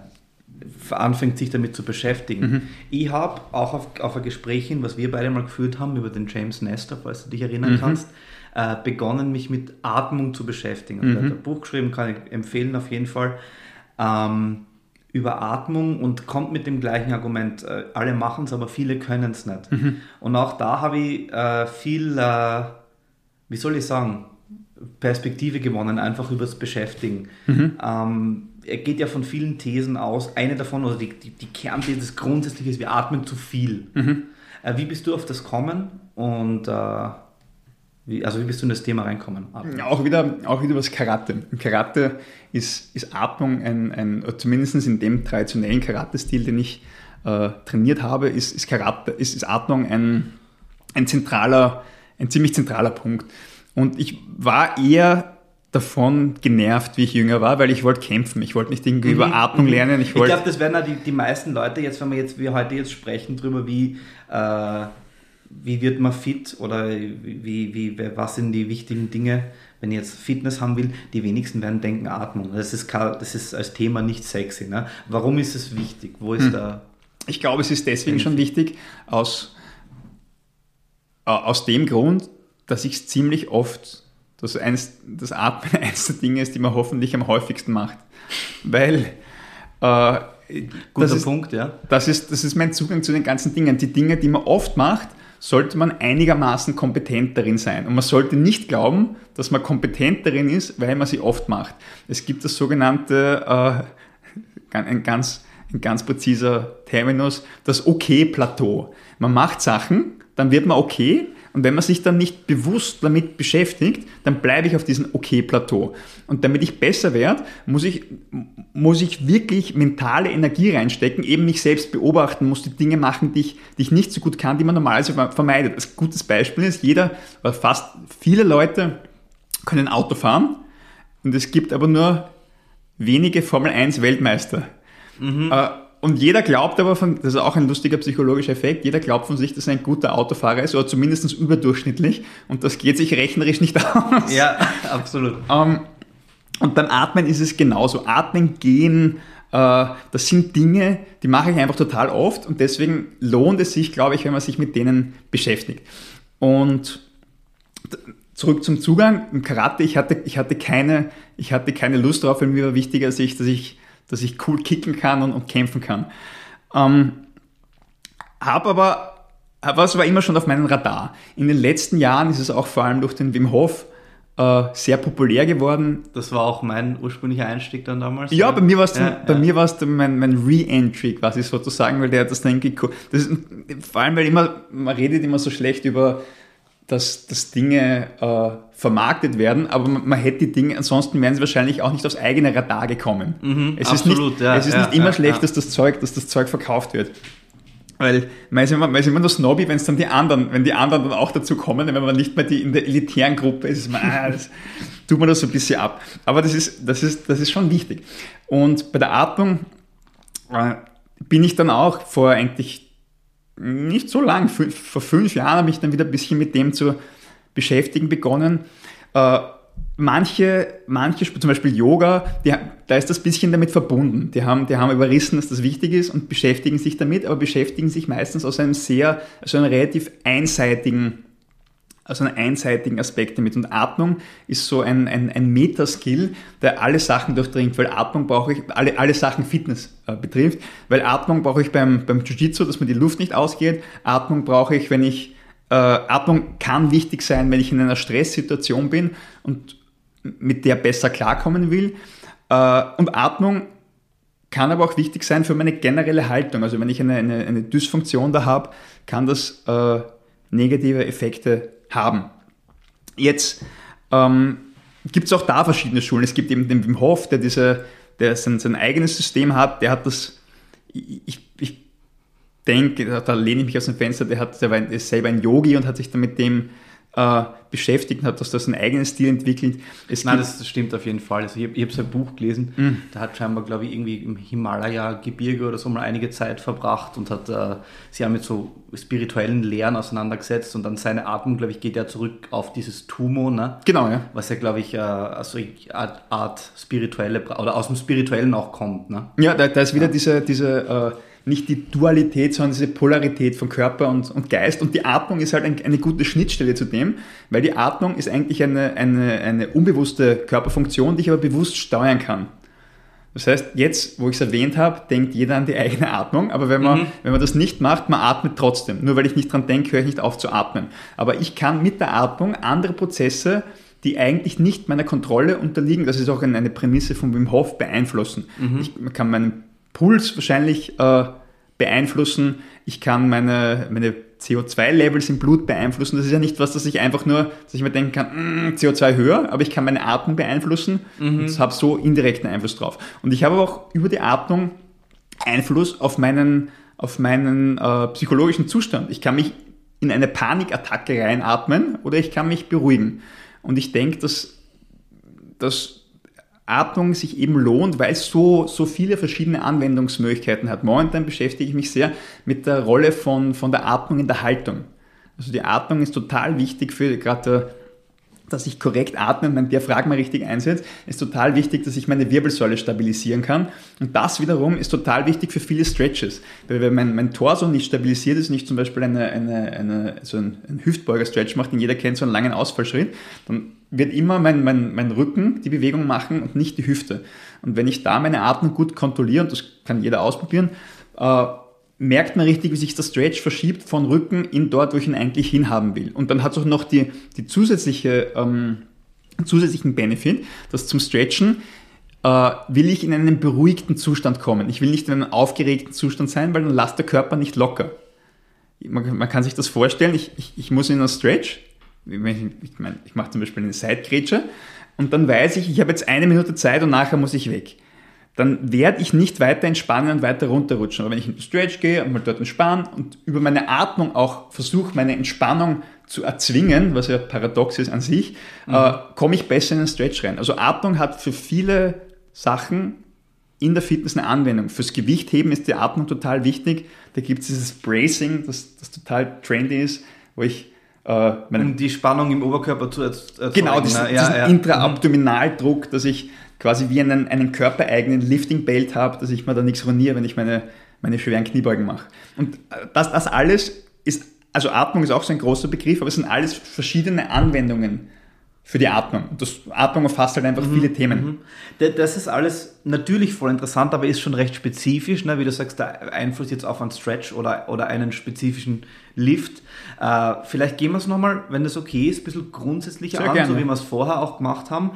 anfängt, sich damit zu beschäftigen. Mhm. Ich habe auch auf, auf ein Gespräch hin, was wir beide mal geführt haben über den James Nestor, falls du dich erinnern mhm. kannst, äh, begonnen, mich mit Atmung zu beschäftigen. Und mhm. er hat ein Buch geschrieben, kann ich empfehlen auf jeden Fall. Ähm, über Atmung und kommt mit dem gleichen Argument, äh, alle machen es, aber viele können es nicht. Mhm. Und auch da habe ich äh, viel, äh, wie soll ich sagen, Perspektive gewonnen, einfach über das Beschäftigen. Mhm. Ähm, er geht ja von vielen Thesen aus. Eine davon, oder die, die, die Kernthese ist, wir atmen zu viel. Mhm. Äh, wie bist du auf das kommen? Und äh, wie, also wie bist du in das Thema reinkommen? Atmen. Auch wieder, auch wieder was Karate. Im Karate ist, ist Atmung ein, ein zumindest in dem traditionellen Karate-Stil, den ich äh, trainiert habe, ist, ist, Karate, ist, ist Atmung ein, ein zentraler, ein ziemlich zentraler Punkt. Und ich war eher davon genervt, wie ich jünger war, weil ich wollte kämpfen. Ich wollte nicht irgendwie mhm. über Atmung mhm. lernen. Ich, ich glaube, das werden auch die, die meisten Leute jetzt, wenn wir jetzt, wir heute jetzt sprechen darüber, wie äh, wie wird man fit oder wie, wie, was sind die wichtigen Dinge, wenn ich jetzt Fitness haben will, die wenigsten werden denken Atmung. Das ist, das ist als Thema nicht sexy. Ne? Warum ist es wichtig? Wo ist hm. da... Ich glaube, es ist deswegen schon wichtig, aus, äh, aus dem Grund, dass ich es ziemlich oft, dass eins, das Atmen eines der Dinge ist, die man hoffentlich am häufigsten macht. Weil äh, Guter ist, Punkt, ja. Das ist, das ist mein Zugang zu den ganzen Dingen. Die Dinge, die man oft macht, sollte man einigermaßen kompetent darin sein. Und man sollte nicht glauben, dass man kompetent darin ist, weil man sie oft macht. Es gibt das sogenannte, äh, ein, ganz, ein ganz präziser Terminus, das Okay-Plateau. Man macht Sachen, dann wird man okay und wenn man sich dann nicht bewusst damit beschäftigt, dann bleibe ich auf diesem Okay-Plateau. Und damit ich besser werde, muss ich, muss ich wirklich mentale Energie reinstecken, eben mich selbst beobachten, muss die Dinge machen, die ich, die ich nicht so gut kann, die man normalerweise vermeidet. Ein gutes Beispiel ist, jeder, oder fast viele Leute können Auto fahren und es gibt aber nur wenige Formel 1 Weltmeister. Mhm. Äh, und jeder glaubt aber, von, das ist auch ein lustiger psychologischer Effekt, jeder glaubt von sich, dass er ein guter Autofahrer ist oder zumindest überdurchschnittlich und das geht sich rechnerisch nicht aus. Ja, absolut. Ähm, und beim Atmen ist es genauso. Atmen, gehen, äh, das sind Dinge, die mache ich einfach total oft und deswegen lohnt es sich, glaube ich, wenn man sich mit denen beschäftigt. Und zurück zum Zugang. Im Karate, ich hatte, ich hatte, keine, ich hatte keine Lust drauf, weil mir war wichtiger, dass ich, dass ich dass ich cool kicken kann und, und kämpfen kann. Ähm, habe aber, was war immer schon auf meinem Radar. In den letzten Jahren ist es auch vor allem durch den Wim Hof äh, sehr populär geworden. Das war auch mein ursprünglicher Einstieg dann damals. Ja, bei mir war es ja, bei ja. mir war es mein, mein Re-Entry quasi sozusagen, weil der hat das dann ist, vor allem weil immer man redet immer so schlecht über dass, dass Dinge äh, vermarktet werden, aber man, man, hätte die Dinge, ansonsten wären sie wahrscheinlich auch nicht aufs eigene Radar gekommen. Mhm, es absolut, ist nicht, ja, es ist ja, nicht immer ja, schlecht, dass das Zeug, dass das Zeug verkauft wird. Weil man ist immer, man ist immer nur Snobby, wenn es dann die anderen, wenn die anderen dann auch dazu kommen, wenn man nicht mehr die, in der elitären Gruppe ist, man, ah, das, tut man das so ein bisschen ab. Aber das ist, das ist, das ist schon wichtig. Und bei der Atmung äh, bin ich dann auch vor eigentlich nicht so lang, vor fünf Jahren habe ich dann wieder ein bisschen mit dem zu beschäftigen begonnen. Äh, manche, manche, zum Beispiel Yoga, die, da ist das bisschen damit verbunden. Die haben, die haben überrissen, dass das wichtig ist und beschäftigen sich damit, aber beschäftigen sich meistens aus einem sehr, also einem relativ einseitigen also einen einseitigen Aspekt damit. Und Atmung ist so ein, ein, ein Metaskill, der alle Sachen durchdringt, weil Atmung brauche ich, alle, alle Sachen Fitness äh, betrifft, weil Atmung brauche ich beim, beim Jiu-Jitsu, dass mir die Luft nicht ausgeht. Atmung brauche ich, wenn ich, äh, Atmung kann wichtig sein, wenn ich in einer Stresssituation bin und mit der besser klarkommen will. Äh, und Atmung kann aber auch wichtig sein für meine generelle Haltung. Also wenn ich eine, eine, eine Dysfunktion da habe, kann das äh, negative Effekte haben. Jetzt ähm, gibt es auch da verschiedene Schulen. Es gibt eben den Wim Hof, der, diese, der sein, sein eigenes System hat, der hat das, ich, ich denke, da lehne ich mich aus dem Fenster, der, hat, der war selber ein Yogi und hat sich dann mit dem äh, beschäftigt und hat das, das ein eigenes Stil entwickelt. Es Nein, das, stimmt auf jeden Fall. Also ich, habe sein Buch gelesen, mhm. da hat scheinbar, glaube ich, irgendwie im Himalaya-Gebirge oder so mal einige Zeit verbracht und hat äh, sich ja mit so spirituellen Lehren auseinandergesetzt und dann seine Atmung, glaube ich, geht ja zurück auf dieses Tumo, ne? Genau, ja. Was ja, glaube ich, äh, also Art, Art spirituelle oder aus dem Spirituellen auch kommt, ne? Ja, da, da ist wieder ja. diese, diese äh, nicht die Dualität, sondern diese Polarität von Körper und, und Geist. Und die Atmung ist halt ein, eine gute Schnittstelle zu dem, weil die Atmung ist eigentlich eine, eine, eine unbewusste Körperfunktion, die ich aber bewusst steuern kann. Das heißt, jetzt, wo ich es erwähnt habe, denkt jeder an die eigene Atmung, aber wenn man, mhm. wenn man das nicht macht, man atmet trotzdem. Nur weil ich nicht dran denke, höre ich nicht auf zu atmen. Aber ich kann mit der Atmung andere Prozesse, die eigentlich nicht meiner Kontrolle unterliegen, das ist auch eine Prämisse von Wim Hof, beeinflussen. Mhm. Ich kann meinen Puls wahrscheinlich äh, beeinflussen. Ich kann meine, meine CO2-Levels im Blut beeinflussen. Das ist ja nicht was, dass ich einfach nur, dass ich mir denken kann, mm, CO2 höher, aber ich kann meine Atmung beeinflussen mhm. und habe so indirekten Einfluss drauf. Und ich habe auch über die Atmung Einfluss auf meinen, auf meinen äh, psychologischen Zustand. Ich kann mich in eine Panikattacke reinatmen oder ich kann mich beruhigen. Und ich denke, dass, dass Atmung sich eben lohnt, weil es so, so viele verschiedene Anwendungsmöglichkeiten hat. Momentan beschäftige ich mich sehr mit der Rolle von, von der Atmung in der Haltung. Also die Atmung ist total wichtig für gerade dass ich korrekt atme und mein Diaphragma richtig einsetze, ist total wichtig, dass ich meine Wirbelsäule stabilisieren kann. Und das wiederum ist total wichtig für viele Stretches. Weil wenn mein, mein Torso nicht stabilisiert ist, nicht zum Beispiel eine, eine, eine, so ein, ein Hüftbeuger-Stretch macht, den jeder kennt, so einen langen Ausfallschritt, dann wird immer mein, mein, mein Rücken die Bewegung machen und nicht die Hüfte. Und wenn ich da meine Atmung gut kontrolliere, und das kann jeder ausprobieren, äh, merkt man richtig, wie sich der Stretch verschiebt von Rücken in dort, wo ich ihn eigentlich hinhaben will. Und dann hat es auch noch die, die zusätzliche, ähm, zusätzlichen Benefit, dass zum Stretchen äh, will ich in einen beruhigten Zustand kommen. Ich will nicht in einem aufgeregten Zustand sein, weil dann lasst der Körper nicht locker. Man, man kann sich das vorstellen, ich, ich, ich muss in einen Stretch, ich, ich, mein, ich mache zum Beispiel eine Seitgrätsche und dann weiß ich, ich habe jetzt eine Minute Zeit und nachher muss ich weg dann werde ich nicht weiter entspannen und weiter runterrutschen. Aber wenn ich in den Stretch gehe und mal dort entspanne und über meine Atmung auch versuche, meine Entspannung zu erzwingen, was ja paradox ist an sich, mhm. äh, komme ich besser in den Stretch rein. Also Atmung hat für viele Sachen in der Fitness eine Anwendung. Fürs Gewichtheben ist die Atmung total wichtig. Da gibt es dieses Bracing, das, das total trendy ist, wo ich äh, um die Spannung im Oberkörper zu erzeugen. Genau, diesen, ja, diesen ja. Intraabdominaldruck, dass ich quasi wie einen, einen körpereigenen Lifting-Belt habe, dass ich mir da nichts ruiniere, wenn ich meine, meine schweren Kniebeugen mache. Und äh, das, das alles ist, also Atmung ist auch so ein großer Begriff, aber es sind alles verschiedene Anwendungen für die Atmung. Und das Atmung umfasst halt einfach mhm. viele Themen. Mhm. Das ist alles natürlich voll interessant, aber ist schon recht spezifisch, ne? wie du sagst, der Einfluss jetzt auf einen Stretch oder, oder einen spezifischen Lift. Äh, vielleicht gehen wir es nochmal, wenn das okay ist, ein bisschen grundsätzlicher Sehr an, gerne. so wie wir es vorher auch gemacht haben.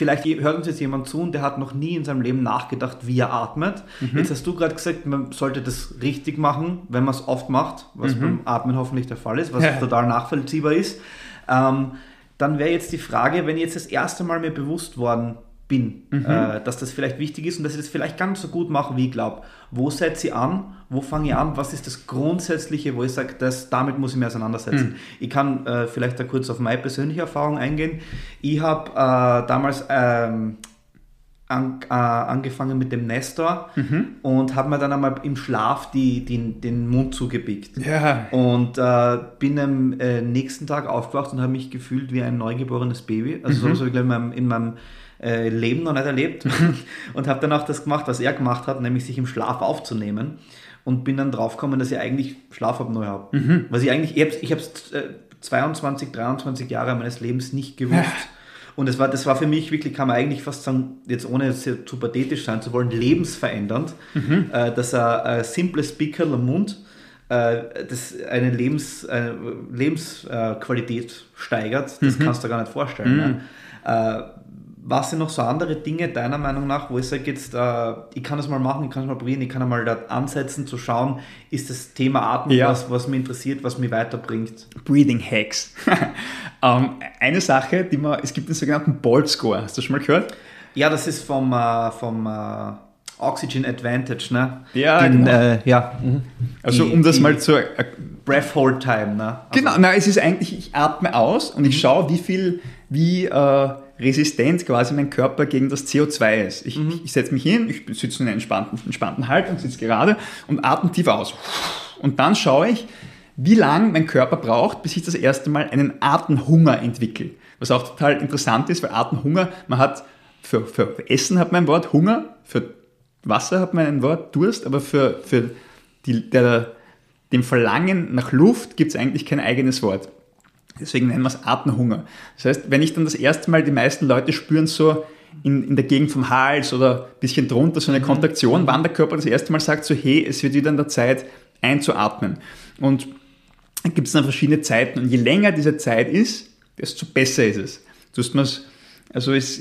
Vielleicht hört uns jetzt jemand zu und der hat noch nie in seinem Leben nachgedacht, wie er atmet. Mhm. Jetzt hast du gerade gesagt, man sollte das richtig machen, wenn man es oft macht, was mhm. beim Atmen hoffentlich der Fall ist, was ja. total nachvollziehbar ist. Ähm, dann wäre jetzt die Frage, wenn jetzt das erste Mal mir bewusst worden bin, mhm. äh, dass das vielleicht wichtig ist und dass ich das vielleicht ganz so gut mache, wie ich glaube. Wo setze ich an? Wo fange ich an? Was ist das Grundsätzliche, wo ich sage, damit muss ich mich auseinandersetzen? Mhm. Ich kann äh, vielleicht da kurz auf meine persönliche Erfahrung eingehen. Ich habe äh, damals ähm, an, äh, angefangen mit dem Nestor mhm. und habe mir dann einmal im Schlaf die, die, den Mund zugepickt. Ja. Und äh, bin am äh, nächsten Tag aufgewacht und habe mich gefühlt wie ein neugeborenes Baby. Also mhm. so habe ich in meinem, in meinem äh, Leben noch nicht erlebt. Mhm. und habe dann auch das gemacht, was er gemacht hat, nämlich sich im Schlaf aufzunehmen. Und bin dann draufgekommen, dass ich eigentlich Schlafapnoe habe. Mhm. Was ich eigentlich, ich habe es 22, 23 Jahre meines Lebens nicht gewusst. Und das war, das war für mich wirklich, kann man eigentlich fast sagen, jetzt ohne zu pathetisch sein zu wollen, lebensverändernd, mhm. äh, dass ein, simples Pickel am Mund äh, das eine Lebens, eine Lebensqualität steigert. Das mhm. kannst du gar nicht vorstellen. Ne? Äh, was sind noch so andere Dinge deiner Meinung nach, wo ich sage jetzt, äh, ich kann das mal machen, ich kann es mal probieren, ich kann mal da ansetzen, zu schauen, ist das Thema Atmung Ja. was, was mich interessiert, was mich weiterbringt? Breathing Hacks. ähm, eine Sache, die man, es gibt den sogenannten Bolt Score. Hast du schon mal gehört? Ja, das ist vom, äh, vom äh, Oxygen Advantage, ne? Ja, Den, genau. äh, ja. Also Die- um das mal zu Breath Hold Time, ne? Also, Genau, na, es ist eigentlich, ich atme aus und ich schaue, wie viel, wie äh, resistent quasi mein Körper gegen das CO2 ist. Ich, ich, ich setze mich hin, ich sitze in einer entspannten, entspannten Haltung, sitze gerade und atme tief aus. Und dann schaue ich, wie lang mein Körper braucht, bis ich das erste Mal einen Atemhunger entwickle. Was auch total interessant ist, weil Atemhunger, man hat, für, für Essen hat man ein Wort Hunger, für Wasser hat man ein Wort Durst, aber für, für die, der, dem Verlangen nach Luft gibt es eigentlich kein eigenes Wort. Deswegen nennen wir es Atemhunger. Das heißt, wenn ich dann das erste Mal, die meisten Leute spüren so in, in der Gegend vom Hals oder ein bisschen drunter so eine Kontraktion, wann der Körper das erste Mal sagt so, hey, es wird wieder an der Zeit einzuatmen. Und da gibt es dann verschiedene Zeiten und je länger diese Zeit ist, desto besser ist es. Du hast mir's- also es,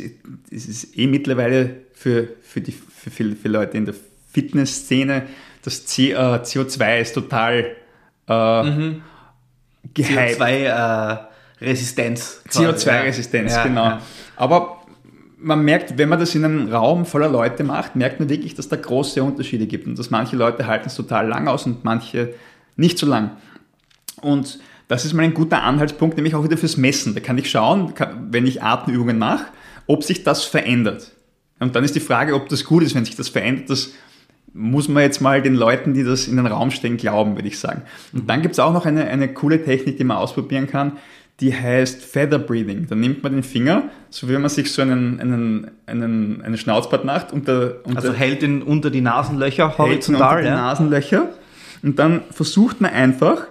es ist eh mittlerweile für, für, die, für viele, viele Leute in der Fitnessszene, das C, äh, CO2 ist total äh, gehypt. CO2-Resistenz. CO2-Resistenz, genau. Aber man merkt, wenn man das in einem Raum voller Leute macht, merkt man wirklich, dass da große Unterschiede gibt und dass manche Leute halten es total lang aus und manche nicht so lang. Und das ist mal ein guter Anhaltspunkt, nämlich auch wieder fürs Messen. Da kann ich schauen, wenn ich Atemübungen mache, ob sich das verändert. Und dann ist die Frage, ob das gut ist, wenn sich das verändert. Das muss man jetzt mal den Leuten, die das in den Raum stellen, glauben, würde ich sagen. Und dann gibt es auch noch eine, eine coole Technik, die man ausprobieren kann, die heißt Feather Breathing. Da nimmt man den Finger, so wie man sich so einen, einen, einen, einen Schnauzbart macht, unter, unter Also hält ihn unter die Nasenlöcher Hältst du horizontal. unter die Ja? Nasenlöcher und dann versucht man einfach,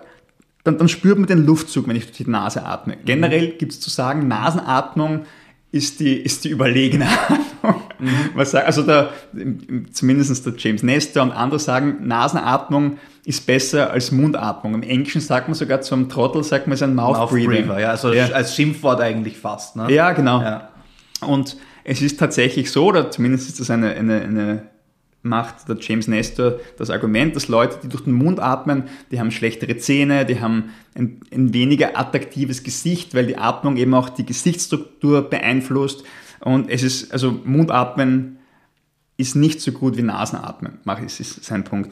dann, dann spürt man den Luftzug, wenn ich durch die Nase atme. Generell gibt es zu sagen, Nasenatmung ist die, ist die überlegene Atmung. Was sagt, also der, zumindest der James Nestor und andere sagen, Nasenatmung ist besser als Mundatmung. Im Englischen sagt man sogar zum Trottel, sagt man es ein Mouth, Mouth Breathing. Breather, ja, also Ja. als Schimpfwort eigentlich fast. Ne? Ja, genau. Ja. Und es ist tatsächlich so, oder zumindest ist das eine, eine, eine macht der James Nestor das Argument, dass Leute, die durch den Mund atmen, die haben schlechtere Zähne, die haben ein, ein weniger attraktives Gesicht, weil die Atmung eben auch die Gesichtsstruktur beeinflusst. Und es ist, also Mundatmen ist nicht so gut wie Nasenatmen, mach ich, ist sein Punkt.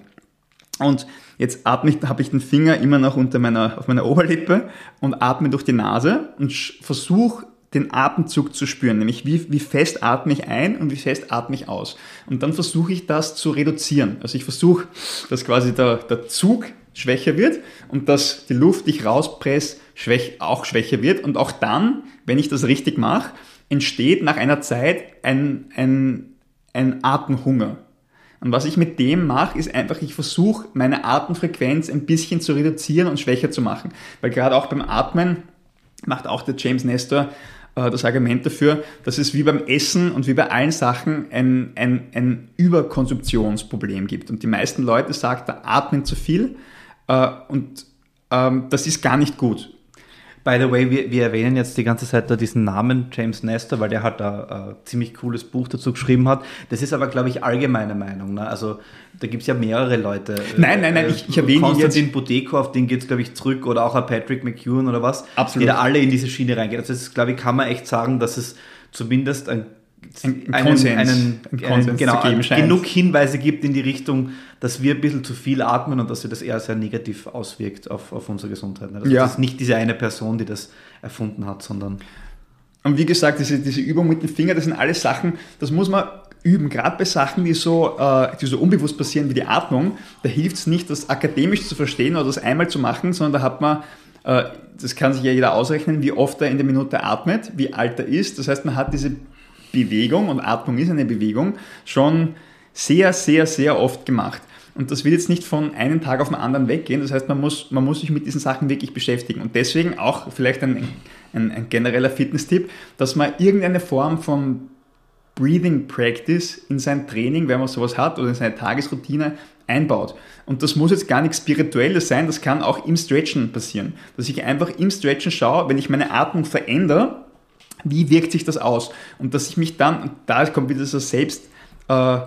Und jetzt atme ich, habe ich den Finger immer noch unter meiner, auf meiner Oberlippe und atme durch die Nase und versuche den Atemzug zu spüren, nämlich wie, wie fest atme ich ein und wie fest atme ich aus. Und dann versuche ich das zu reduzieren. Also ich versuche, dass quasi der, der Zug schwächer wird und dass die Luft, die ich rauspresse, schwäch, auch schwächer wird. Und auch dann, wenn ich das richtig mache, entsteht nach einer Zeit ein, ein, ein Atemhunger. Und was ich mit dem mache, ist einfach, ich versuche meine Atemfrequenz ein bisschen zu reduzieren und schwächer zu machen. Weil gerade auch beim Atmen macht auch der James Nestor das Argument dafür, dass es wie beim Essen und wie bei allen Sachen ein, ein, ein Überkonsumptionsproblem gibt. Und die meisten Leute sagen, da atmen zu viel äh, und ähm, das ist gar nicht gut. By the way, wir, wir erwähnen jetzt die ganze Zeit da diesen Namen James Nestor, weil der halt da ein ziemlich cooles Buch dazu geschrieben hat. Das ist aber, glaube ich, allgemeine Meinung. Ne? Also da gibt es ja mehrere Leute. Äh, Nein, nein, nein, ich- ich erwähne Konstantin Budeko, auf den geht es, glaube ich, zurück oder auch ein Patrick McEwen oder was. Absolut. Die da alle in diese Schiene reingehen. Also das, glaube ich, kann man echt sagen, dass es zumindest ein Ein- ein einen, Konsens- einen, ein Konsens einen, genau, genug Hinweise gibt in die Richtung, dass wir ein bisschen zu viel atmen und dass sich das eher sehr negativ auswirkt auf, auf unsere Gesundheit. Also Ja. Das ist nicht diese eine Person, die das erfunden hat, sondern Und wie gesagt, diese, diese Übung mit dem Finger, das sind alles Sachen, das muss man üben. Gerade bei Sachen, die so, äh, die so unbewusst passieren wie die Atmung, da hilft es nicht, das akademisch zu verstehen oder das einmal zu machen, sondern da hat man, äh, das kann sich ja jeder ausrechnen, wie oft er in der Minute atmet, wie alt er ist. Das heißt, man hat diese Bewegung, und Atmung ist eine Bewegung, schon sehr, sehr, sehr oft gemacht. Und das wird jetzt nicht von einem Tag auf den anderen weggehen. Das heißt, man muss, man muss sich mit diesen Sachen wirklich beschäftigen. Und deswegen auch vielleicht ein, ein, ein genereller Fitness-Tipp, dass man irgendeine Form von Breathing Practice in sein Training, wenn man sowas hat, oder in seine Tagesroutine einbaut. Und das muss jetzt gar nichts Spirituelles sein, das kann auch im Stretchen passieren. Dass ich einfach im Stretchen schaue, wenn ich meine Atmung verändere, wie wirkt sich das aus? Und dass ich mich dann, da kommt wieder so selbst, äh,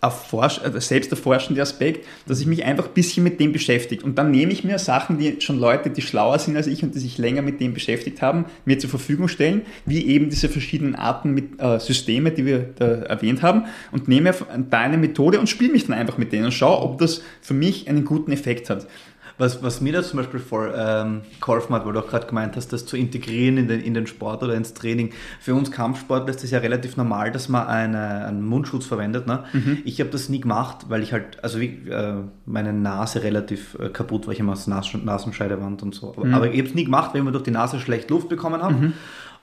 erforsch, äh, selbst erforschende Aspekt, dass ich mich einfach ein bisschen mit dem beschäftige. Und dann nehme ich mir Sachen, die schon Leute, die schlauer sind als ich und die sich länger mit dem beschäftigt haben, mir zur Verfügung stellen, wie eben diese verschiedenen Arten mit äh, Systeme, die wir da erwähnt haben, und nehme da eine Methode und spiele mich dann einfach mit denen und schaue, ob das für mich einen guten Effekt hat. Was, was mir da zum Beispiel vor ähm, geholfen hat, weil du auch gerade gemeint hast, das zu integrieren in den, in den Sport oder ins Training. Für uns Kampfsportler ist es ja relativ normal, dass man eine, einen Mundschutz verwendet. Ne? Mhm. Ich habe das nie gemacht, weil ich halt, also wie, äh, meine Nase relativ äh, kaputt war, ich immer Nas Nasenscheidewand und so. Aber, mhm. aber ich habe es nie gemacht, weil ich mir durch die Nase schlecht Luft bekommen habe. Mhm.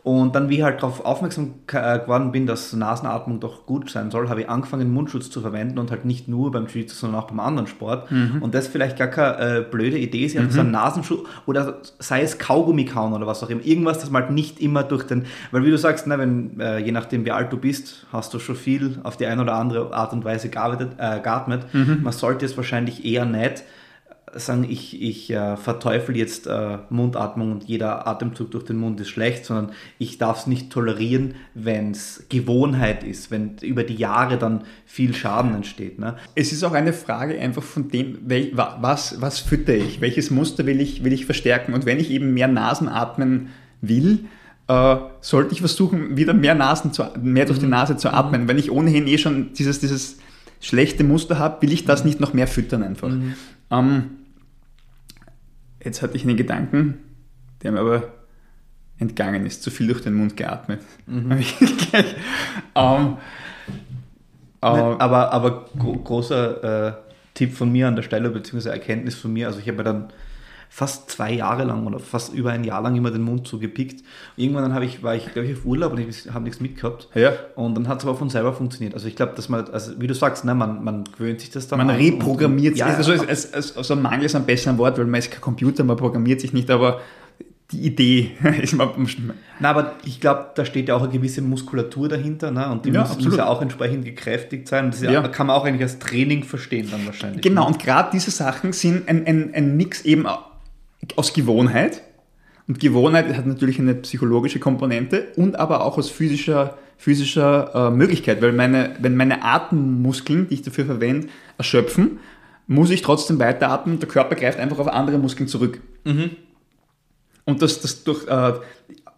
Und dann, wie ich halt darauf aufmerksam äh, geworden bin, dass Nasenatmung doch gut sein soll, habe ich angefangen, Mundschutz zu verwenden und halt nicht nur beim Jiu-Jitsu, sondern auch beim anderen Sport. Mhm. Und das vielleicht gar keine äh, blöde Idee ist, mhm. so einen Nasenschutz oder sei es Kaugummi kauen oder was auch immer. Irgendwas, das man halt nicht immer durch den, weil wie du sagst, ne, wenn, äh, je nachdem wie alt du bist, hast du schon viel auf die eine oder andere Art und Weise gearbeitet, äh, geatmet. Mhm. Man sollte es wahrscheinlich eher nicht sagen, ich, ich äh, verteufel jetzt äh, Mundatmung und jeder Atemzug durch den Mund ist schlecht, sondern ich darf es nicht tolerieren, wenn es Gewohnheit ist, wenn über die Jahre dann viel Schaden entsteht. Ne? Es ist auch eine Frage einfach von dem, was, was fütter ich, welches Muster will ich, will ich verstärken und wenn ich eben mehr Nasen atmen will, äh, sollte ich versuchen, wieder mehr, Nasen zu, mehr durch die mhm. Nase zu atmen. Mhm. Wenn ich ohnehin eh schon dieses, dieses schlechte Muster habe, will ich das mhm. nicht noch mehr füttern einfach. Mhm. Ähm, Jetzt hatte ich einen Gedanken, der mir aber entgangen ist. Zu viel durch den Mund geatmet. Mhm. um, uh, aber aber gro großer äh, Tipp von mir an der Stelle, beziehungsweise Erkenntnis von mir. Also ich habe ja dann fast zwei Jahre lang oder fast über ein Jahr lang immer den Mund zugepickt. Irgendwann dann ich, war ich, glaube ich, auf Urlaub und ich habe nichts mitgehabt. Ja. Und dann hat es aber von selber funktioniert. Also ich glaube, dass man, also wie du sagst, ne, man, man gewöhnt sich das dann Man reprogrammiert sich. Ja, also ja. Es, es, also Mangel ist ein besseres Wort, weil man ist kein Computer, man programmiert sich nicht, aber die Idee ist mal. Na, aber ich glaube, da steht ja auch eine gewisse Muskulatur dahinter, ne? Und die ja, muss, muss, ja auch entsprechend gekräftigt sein. Das ja. kann man auch eigentlich als Training verstehen dann wahrscheinlich. Genau, ne? und gerade diese Sachen sind ein, ein, ein Mix eben aus Gewohnheit. Und Gewohnheit hat natürlich eine psychologische Komponente und aber auch aus physischer, physischer äh, Möglichkeit, weil meine, wenn meine Atemmuskeln, die ich dafür verwende, erschöpfen, muss ich trotzdem weiteratmen. Der Körper greift einfach auf andere Muskeln zurück. Mhm. Und das, das durch, äh,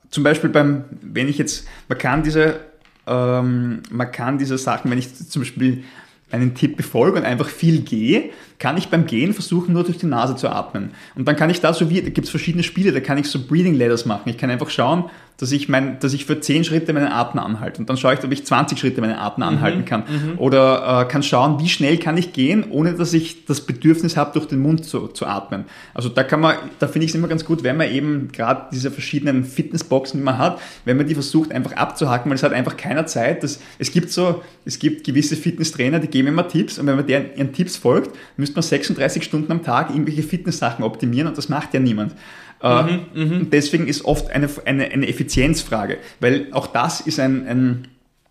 zum Beispiel beim, wenn ich jetzt, man kann diese, ähm, man kann diese Sachen, wenn ich zum Beispiel einen Tipp befolge und einfach viel gehe, kann ich beim Gehen versuchen, nur durch die Nase zu atmen. Und dann kann ich da so wie, da gibt es verschiedene Spiele, da kann ich so Breathing Ladders machen. Ich kann einfach schauen, dass ich, mein, dass ich für 10 Schritte meinen Atem anhalte. Und dann schaue ich, ob ich 20 Schritte meinen Atem mhm, anhalten kann. Mhm. Oder äh, kann schauen, wie schnell kann ich gehen, ohne dass ich das Bedürfnis habe, durch den Mund zu, zu atmen. Also da kann man, da finde ich es immer ganz gut, wenn man eben gerade diese verschiedenen Fitnessboxen, die man hat, wenn man die versucht einfach abzuhaken, weil es hat einfach keiner Zeit. Das, es gibt so, es gibt gewisse Fitnesstrainer, die geben immer Tipps und wenn man deren, ihren Tipps folgt, müsste man 36 Stunden am Tag irgendwelche Fitness-Sachen optimieren und das macht ja niemand. Äh, mhm, mhm, deswegen ist oft eine, eine, eine Effizienzfrage, weil auch das ist ein, ein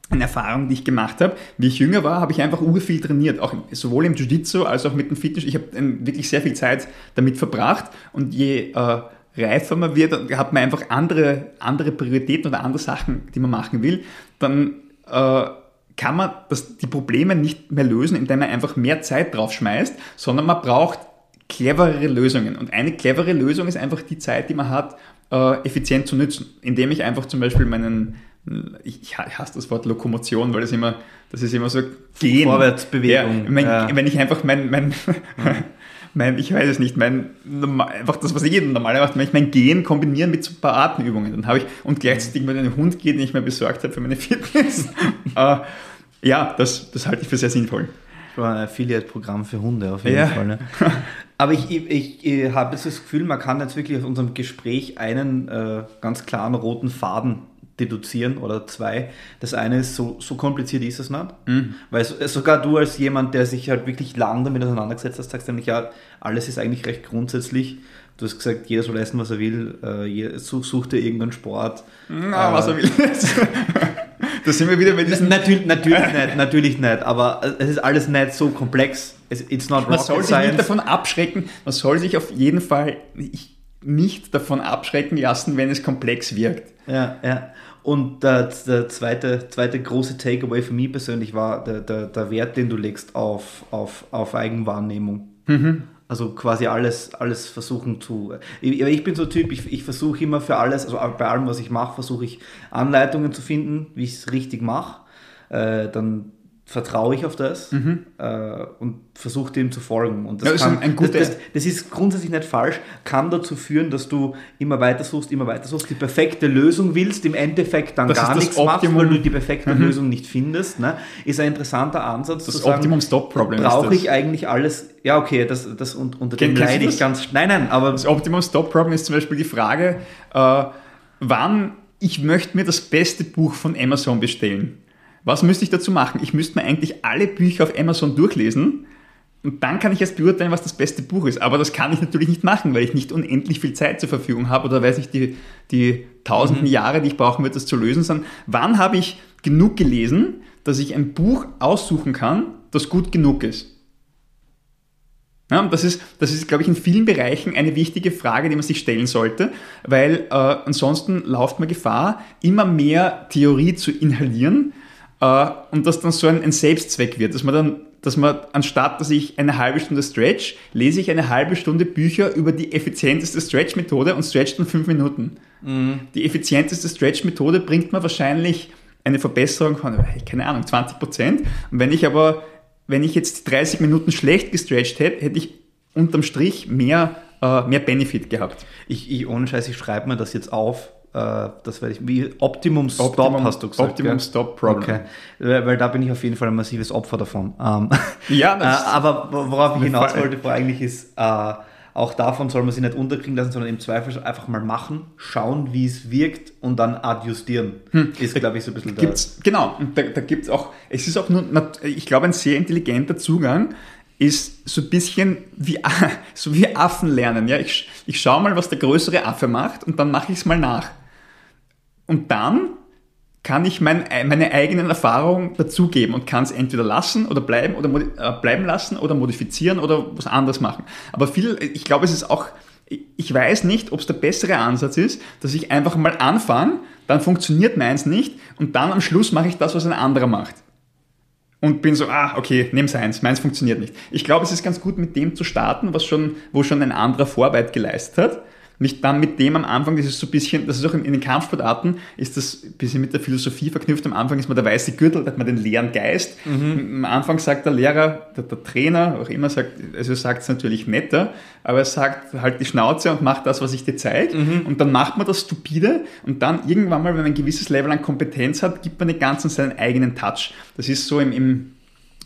eine Erfahrung, die ich gemacht habe. Wie ich jünger war, habe ich einfach urviel trainiert, auch sowohl im Jiu-Jitsu als auch mit dem Fitness. Ich habe wirklich sehr viel Zeit damit verbracht und je äh, reifer man wird, hat man einfach andere, andere Prioritäten oder andere Sachen, die man machen will, dann äh, kann man das, die Probleme nicht mehr lösen, indem man einfach mehr Zeit drauf schmeißt, sondern man braucht cleverere Lösungen. Und eine clevere Lösung ist einfach die Zeit, die man hat, äh, effizient zu nutzen, indem ich einfach zum Beispiel meinen, ich hasse das Wort Lokomotion, weil das immer, das ist immer so gehen. Vorwärtsbewegung. Ja, mein, ja. Wenn ich einfach mein, mein, mhm. mein, ich weiß es nicht, mein, einfach das, was jeder normal macht, wenn ich mein Gehen kombinieren mit so ein paar Atemübungen, dann habe ich, und gleichzeitig mit einem Hund geht, den ich mir besorgt habe für meine Fitness. äh, ja, das, das halte ich für sehr sinnvoll. War ein Affiliate-Programm für Hunde auf jeden ja. Fall. Ne? Aber ich, ich, ich habe jetzt das Gefühl, man kann jetzt wirklich aus unserem Gespräch einen äh, ganz klaren roten Faden deduzieren oder zwei. Das eine ist, so, so kompliziert ist es nicht. Mhm. Weil sogar du als jemand, der sich halt wirklich lang damit auseinandergesetzt hat, sagst nämlich, ja, alles ist eigentlich recht grundsätzlich. Du hast gesagt, jeder soll essen, was er will. Äh, such, such dir irgendeinen Sport. Na, äh, was er will. da sind wir wieder bei diesem... Natürlich, natürlich nicht, natürlich nicht. Aber es ist alles nicht so komplex. It's not man soll sich science. nicht davon abschrecken. Man soll sich auf jeden Fall nicht davon abschrecken lassen, wenn es komplex wirkt. Ja, ja. Und der, der zweite, zweite große Takeaway für mich persönlich war der, der, der Wert, den du legst auf, auf, auf Eigenwahrnehmung. Mhm. Also quasi alles, alles versuchen zu. Ich, ich bin so ein Typ, ich, ich versuche immer für alles, also bei allem, was ich mache, versuche ich Anleitungen zu finden, wie ich es richtig mache. Äh, dann vertraue ich auf das mhm. äh, und versuche dem zu folgen. Und das, ja, kann, ein das, das, das, ist grundsätzlich nicht falsch, kann dazu führen, dass du immer weiter suchst, immer weiter suchst, die perfekte Lösung willst, im Endeffekt dann das gar nichts machst, weil du die perfekte mhm. Lösung nicht findest. Ne? Ist ein interessanter Ansatz. Das Optimum-Stop-Problem Brauche ich eigentlich alles, ja okay, das, das unter dem leide ich ganz... Nein, nein, aber... Das Optimum-Stop-Problem ist zum Beispiel die Frage, äh, wann ich möchte mir das beste Buch von Amazon bestellen. Was müsste ich dazu machen? Ich müsste mir eigentlich alle Bücher auf Amazon durchlesen und dann kann ich erst beurteilen, was das beste Buch ist. Aber das kann ich natürlich nicht machen, weil ich nicht unendlich viel Zeit zur Verfügung habe oder weiß ich die, die tausenden mhm. Jahre, die ich brauchen würde, das zu lösen, sondern wann habe ich genug gelesen, dass ich ein Buch aussuchen kann, das gut genug ist. Ja, das ist, das ist, glaube ich, in vielen Bereichen eine wichtige Frage, die man sich stellen sollte, weil äh, ansonsten läuft man Gefahr, immer mehr Theorie zu inhalieren äh, und das dann so ein, ein, Selbstzweck wird, dass man dann, dass man anstatt, dass ich eine halbe Stunde stretch, lese ich eine halbe Stunde Bücher über die effizienteste Stretch-Methode und stretch dann fünf Minuten. Mhm. Die effizienteste Stretch-Methode bringt mir wahrscheinlich eine Verbesserung von, keine Ahnung, 20 Prozent. Und wenn ich aber, wenn ich jetzt 30 Minuten schlecht gestretched hätte, hätte ich unterm Strich mehr, äh, mehr Benefit gehabt. Ich, ich ohne Scheiß, ich schreibe mir das jetzt auf das werde ich, wie Optimum Stop Optimum, hast du gesagt. Optimum ja? Stop Problem. Okay. Weil da bin ich auf jeden Fall ein massives Opfer davon. Ähm, ja, äh, aber worauf ich hinaus Fall. wollte, vor eigentlich ist, äh, auch davon soll man sich nicht unterkriegen lassen, sondern im Zweifel einfach mal machen, schauen, wie es wirkt und dann adjustieren. Hm. Ist, glaube ich, so ein bisschen gibt's, Genau, da, da gibt es auch, es ist auch nur, ich glaube, ein sehr intelligenter Zugang, ist so ein bisschen wie, so wie Affen lernen. Ja? Ich, ich schaue mal, was der größere Affe macht und dann mache ich es mal nach. Und dann kann ich mein, meine eigenen Erfahrungen dazugeben und kann es entweder lassen oder bleiben oder äh, bleiben lassen oder modifizieren oder was anderes machen. Aber viel, ich glaube, es ist auch, ich weiß nicht, ob es der bessere Ansatz ist, dass ich einfach mal anfange, dann funktioniert meins nicht und dann am Schluss mache ich das, was ein anderer macht. Und bin so, ah, okay, nimm seins, meins funktioniert nicht. Ich glaube, es ist ganz gut, mit dem zu starten, was schon, wo schon ein anderer Vorarbeit geleistet hat mich dann mit dem am Anfang, das ist so ein bisschen, das ist auch in, den Kampfsportarten, ist das ein bisschen mit der Philosophie verknüpft. Am Anfang ist man der weiße Gürtel, da hat man den leeren Geist. Mhm. Am Anfang sagt der Lehrer, der, der Trainer, auch immer sagt, also sagt es natürlich netter, aber er sagt halt die Schnauze und macht das, was ich dir zeige. Mhm. Und dann macht man das stupide und dann irgendwann mal, wenn man ein gewisses Level an Kompetenz hat, gibt man den Ganzen seinen eigenen Touch. Das ist so im, im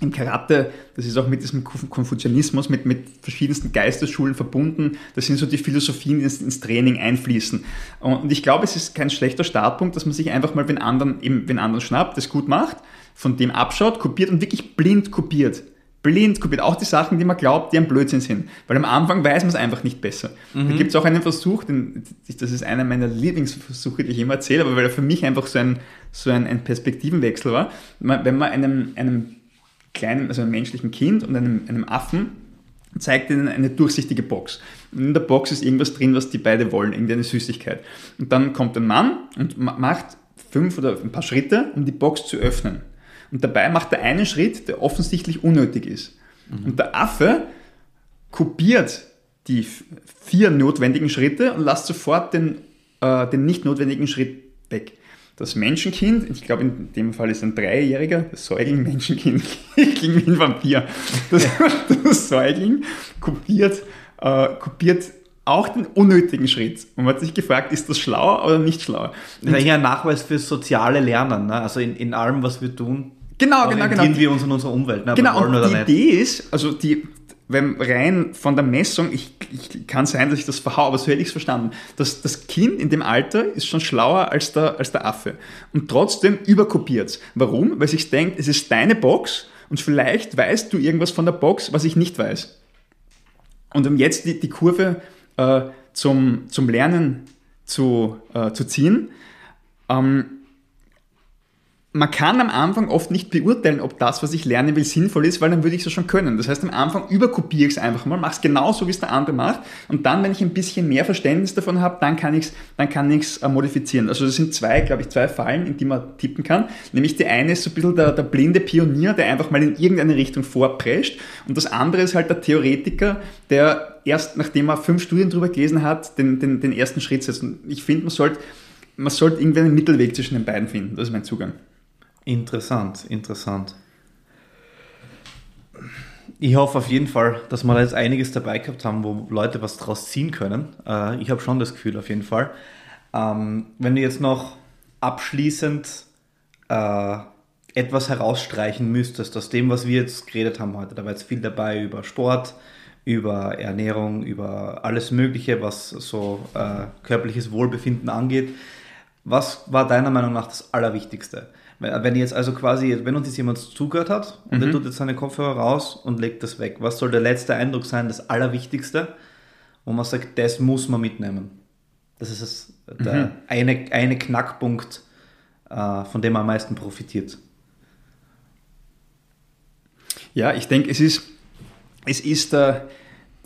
im Karate, das ist auch mit diesem Konfuzianismus, mit, mit verschiedensten Geistesschulen verbunden. Das sind so die Philosophien, die ins, ins, Training einfließen. Und ich glaube, es ist kein schlechter Startpunkt, dass man sich einfach mal, wenn anderen, eben, wenn anderen schnappt, das gut macht, von dem abschaut, kopiert und wirklich blind kopiert. Blind kopiert. Auch die Sachen, die man glaubt, die ein Blödsinn sind. Weil am Anfang weiß man es einfach nicht besser. Mhm. Da gibt es auch einen Versuch, den, das ist einer meiner Lieblingsversuche, die ich immer erzähle, aber weil er für mich einfach so ein, so ein, ein Perspektivenwechsel war. Wenn man einem, einem kleinen, also einem menschlichen Kind und einem, einem Affen, zeigt ihnen eine durchsichtige Box. Und in der Box ist irgendwas drin, was die beide wollen, irgendeine Süßigkeit. Und dann kommt ein Mann und macht fünf oder ein paar Schritte, um die Box zu öffnen. Und dabei macht er einen Schritt, der offensichtlich unnötig ist. Mhm. Und der Affe kopiert die vier notwendigen Schritte und lässt sofort den, äh, den nicht notwendigen Schritt weg das Menschenkind, ich glaube in dem Fall ist ein Dreijähriger, das Säugling, Menschenkind, wie ein Vampir. Das, das Säugling kopiert, äh, kopiert auch den unnötigen Schritt. Und man hat sich gefragt, ist das schlauer oder nicht schlauer? Das ist ein Nachweis fürs soziale Lernen, ne? also in, in allem, was wir tun. Genau, genau, genau. wir uns in unserer Umwelt. Ne? Genau, und die Idee ist, also die, wenn rein von der Messung, ich, ich kann sein, dass ich das verhaue, aber so hätte ich es verstanden, dass das Kind in dem Alter ist schon schlauer als der, als der Affe und trotzdem überkopiert Warum? Weil sich denkt, es ist deine Box und vielleicht weißt du irgendwas von der Box, was ich nicht weiß. Und um jetzt die, die Kurve äh, zum, zum Lernen zu, äh, zu ziehen, ähm, man kann am Anfang oft nicht beurteilen, ob das, was ich lernen will, sinnvoll ist, weil dann würde ich es schon können. Das heißt, am Anfang überkopiere ich es einfach mal, mache es genauso, wie es der andere macht. Und dann, wenn ich ein bisschen mehr Verständnis davon habe, dann kann ich es dann äh, modifizieren. Also das sind zwei, glaube ich, zwei Fallen, in die man tippen kann. Nämlich die eine ist so ein bisschen der, der blinde Pionier, der einfach mal in irgendeine Richtung vorprescht. Und das andere ist halt der Theoretiker, der erst nachdem er fünf Studien drüber gelesen hat, den, den, den ersten Schritt setzt. Und ich finde, man sollte man sollte irgendwie einen Mittelweg zwischen den beiden finden. Das ist mein Zugang. Interessant, interessant. Ich hoffe auf jeden Fall, dass wir da jetzt einiges dabei gehabt haben, wo Leute was draus ziehen können. Äh, ich habe schon das Gefühl auf jeden Fall. Ähm, wenn du jetzt noch abschließend äh, etwas herausstreichen müsstest aus dem, was wir jetzt geredet haben heute, da war jetzt viel dabei über Sport, über Ernährung, über alles Mögliche, was so äh, körperliches Wohlbefinden angeht. Was war deiner Meinung nach das Allerwichtigste? Wenn jetzt also quasi, wenn uns jetzt jemand zugehört hat und mhm. der tut jetzt seine Kopfhörer raus und legt das weg, was soll der letzte Eindruck sein, das Allerwichtigste, wo man sagt, das muss man mitnehmen? Das ist das, der mhm. eine, eine Knackpunkt, äh, von dem man am meisten profitiert. Ja, ich denke, es ist, es ist äh,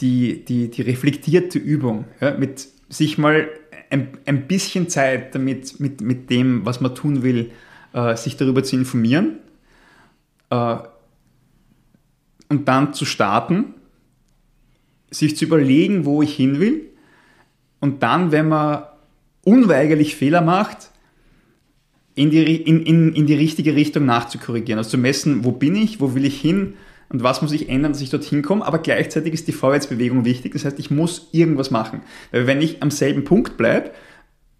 die, die, die reflektierte Übung, ja, mit sich mal ein, ein bisschen Zeit damit, mit, mit dem, was man tun will, äh, sich darüber zu informieren äh, und dann zu starten, sich zu überlegen, wo ich hin will und dann, wenn man unweigerlich Fehler macht, in die, in, in, in die richtige Richtung nachzukorrigieren. Also zu messen, wo bin ich, wo will ich hin und was muss ich ändern, dass ich dorthin komme. Aber gleichzeitig ist die Vorwärtsbewegung wichtig. Das heißt, ich muss irgendwas machen. Weil wenn ich am selben Punkt bleibe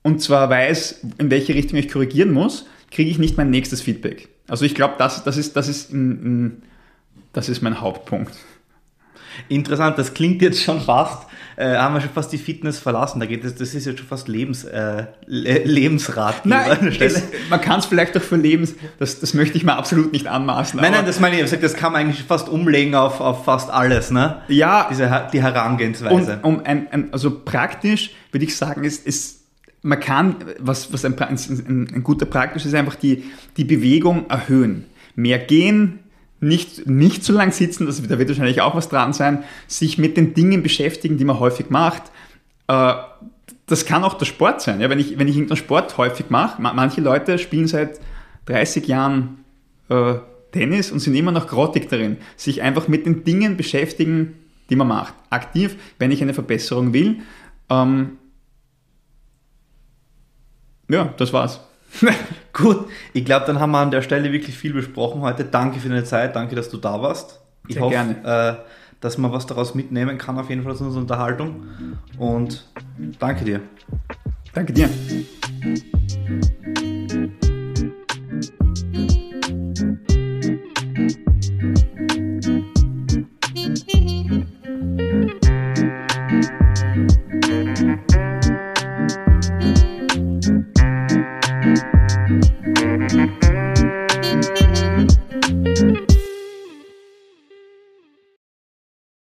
und zwar weiß, in welche Richtung ich korrigieren muss, kriege ich nicht mein nächstes Feedback. Also ich glaube, das, das, ist, das, ist, das ist mein Hauptpunkt. Interessant, das klingt jetzt schon fast, äh, haben wir schon fast die Fitness verlassen. Da geht es, das ist jetzt schon fast Lebens, äh, Lebensrat. Nein, es, man kann es vielleicht auch für Lebens, das, das möchte ich mir absolut nicht anmaßen. Nein, nein, das meine ich, das kann man eigentlich fast umlegen auf, auf fast alles, ne? Ja. Diese, die Herangehensweise. Und, um ein, ein, also praktisch würde ich sagen, ist, ist man kann, was, was ein, ein, ein guter Praktisch ist, einfach die, die Bewegung erhöhen. Mehr gehen, nicht, nicht zu lang sitzen, das, da wird wahrscheinlich auch was dran sein, sich mit den Dingen beschäftigen, die man häufig macht. Äh, das kann auch der Sport sein. Ja, wenn, ich, wenn ich irgendeinen Sport häufig mache, manche Leute spielen seit 30 Jahren äh, Tennis und sind immer noch grottig darin, sich einfach mit den Dingen beschäftigen, die man macht. Aktiv, wenn ich eine Verbesserung will. Ähm, ja, das war's. Gut, ich glaube, dann haben wir an der Stelle wirklich viel besprochen heute. Danke für deine Zeit, danke, dass du da warst. Ich Sehr hoffe, gerne. Äh, dass man was daraus mitnehmen kann, auf jeden Fall aus unserer Unterhaltung. Und danke dir. Danke dir.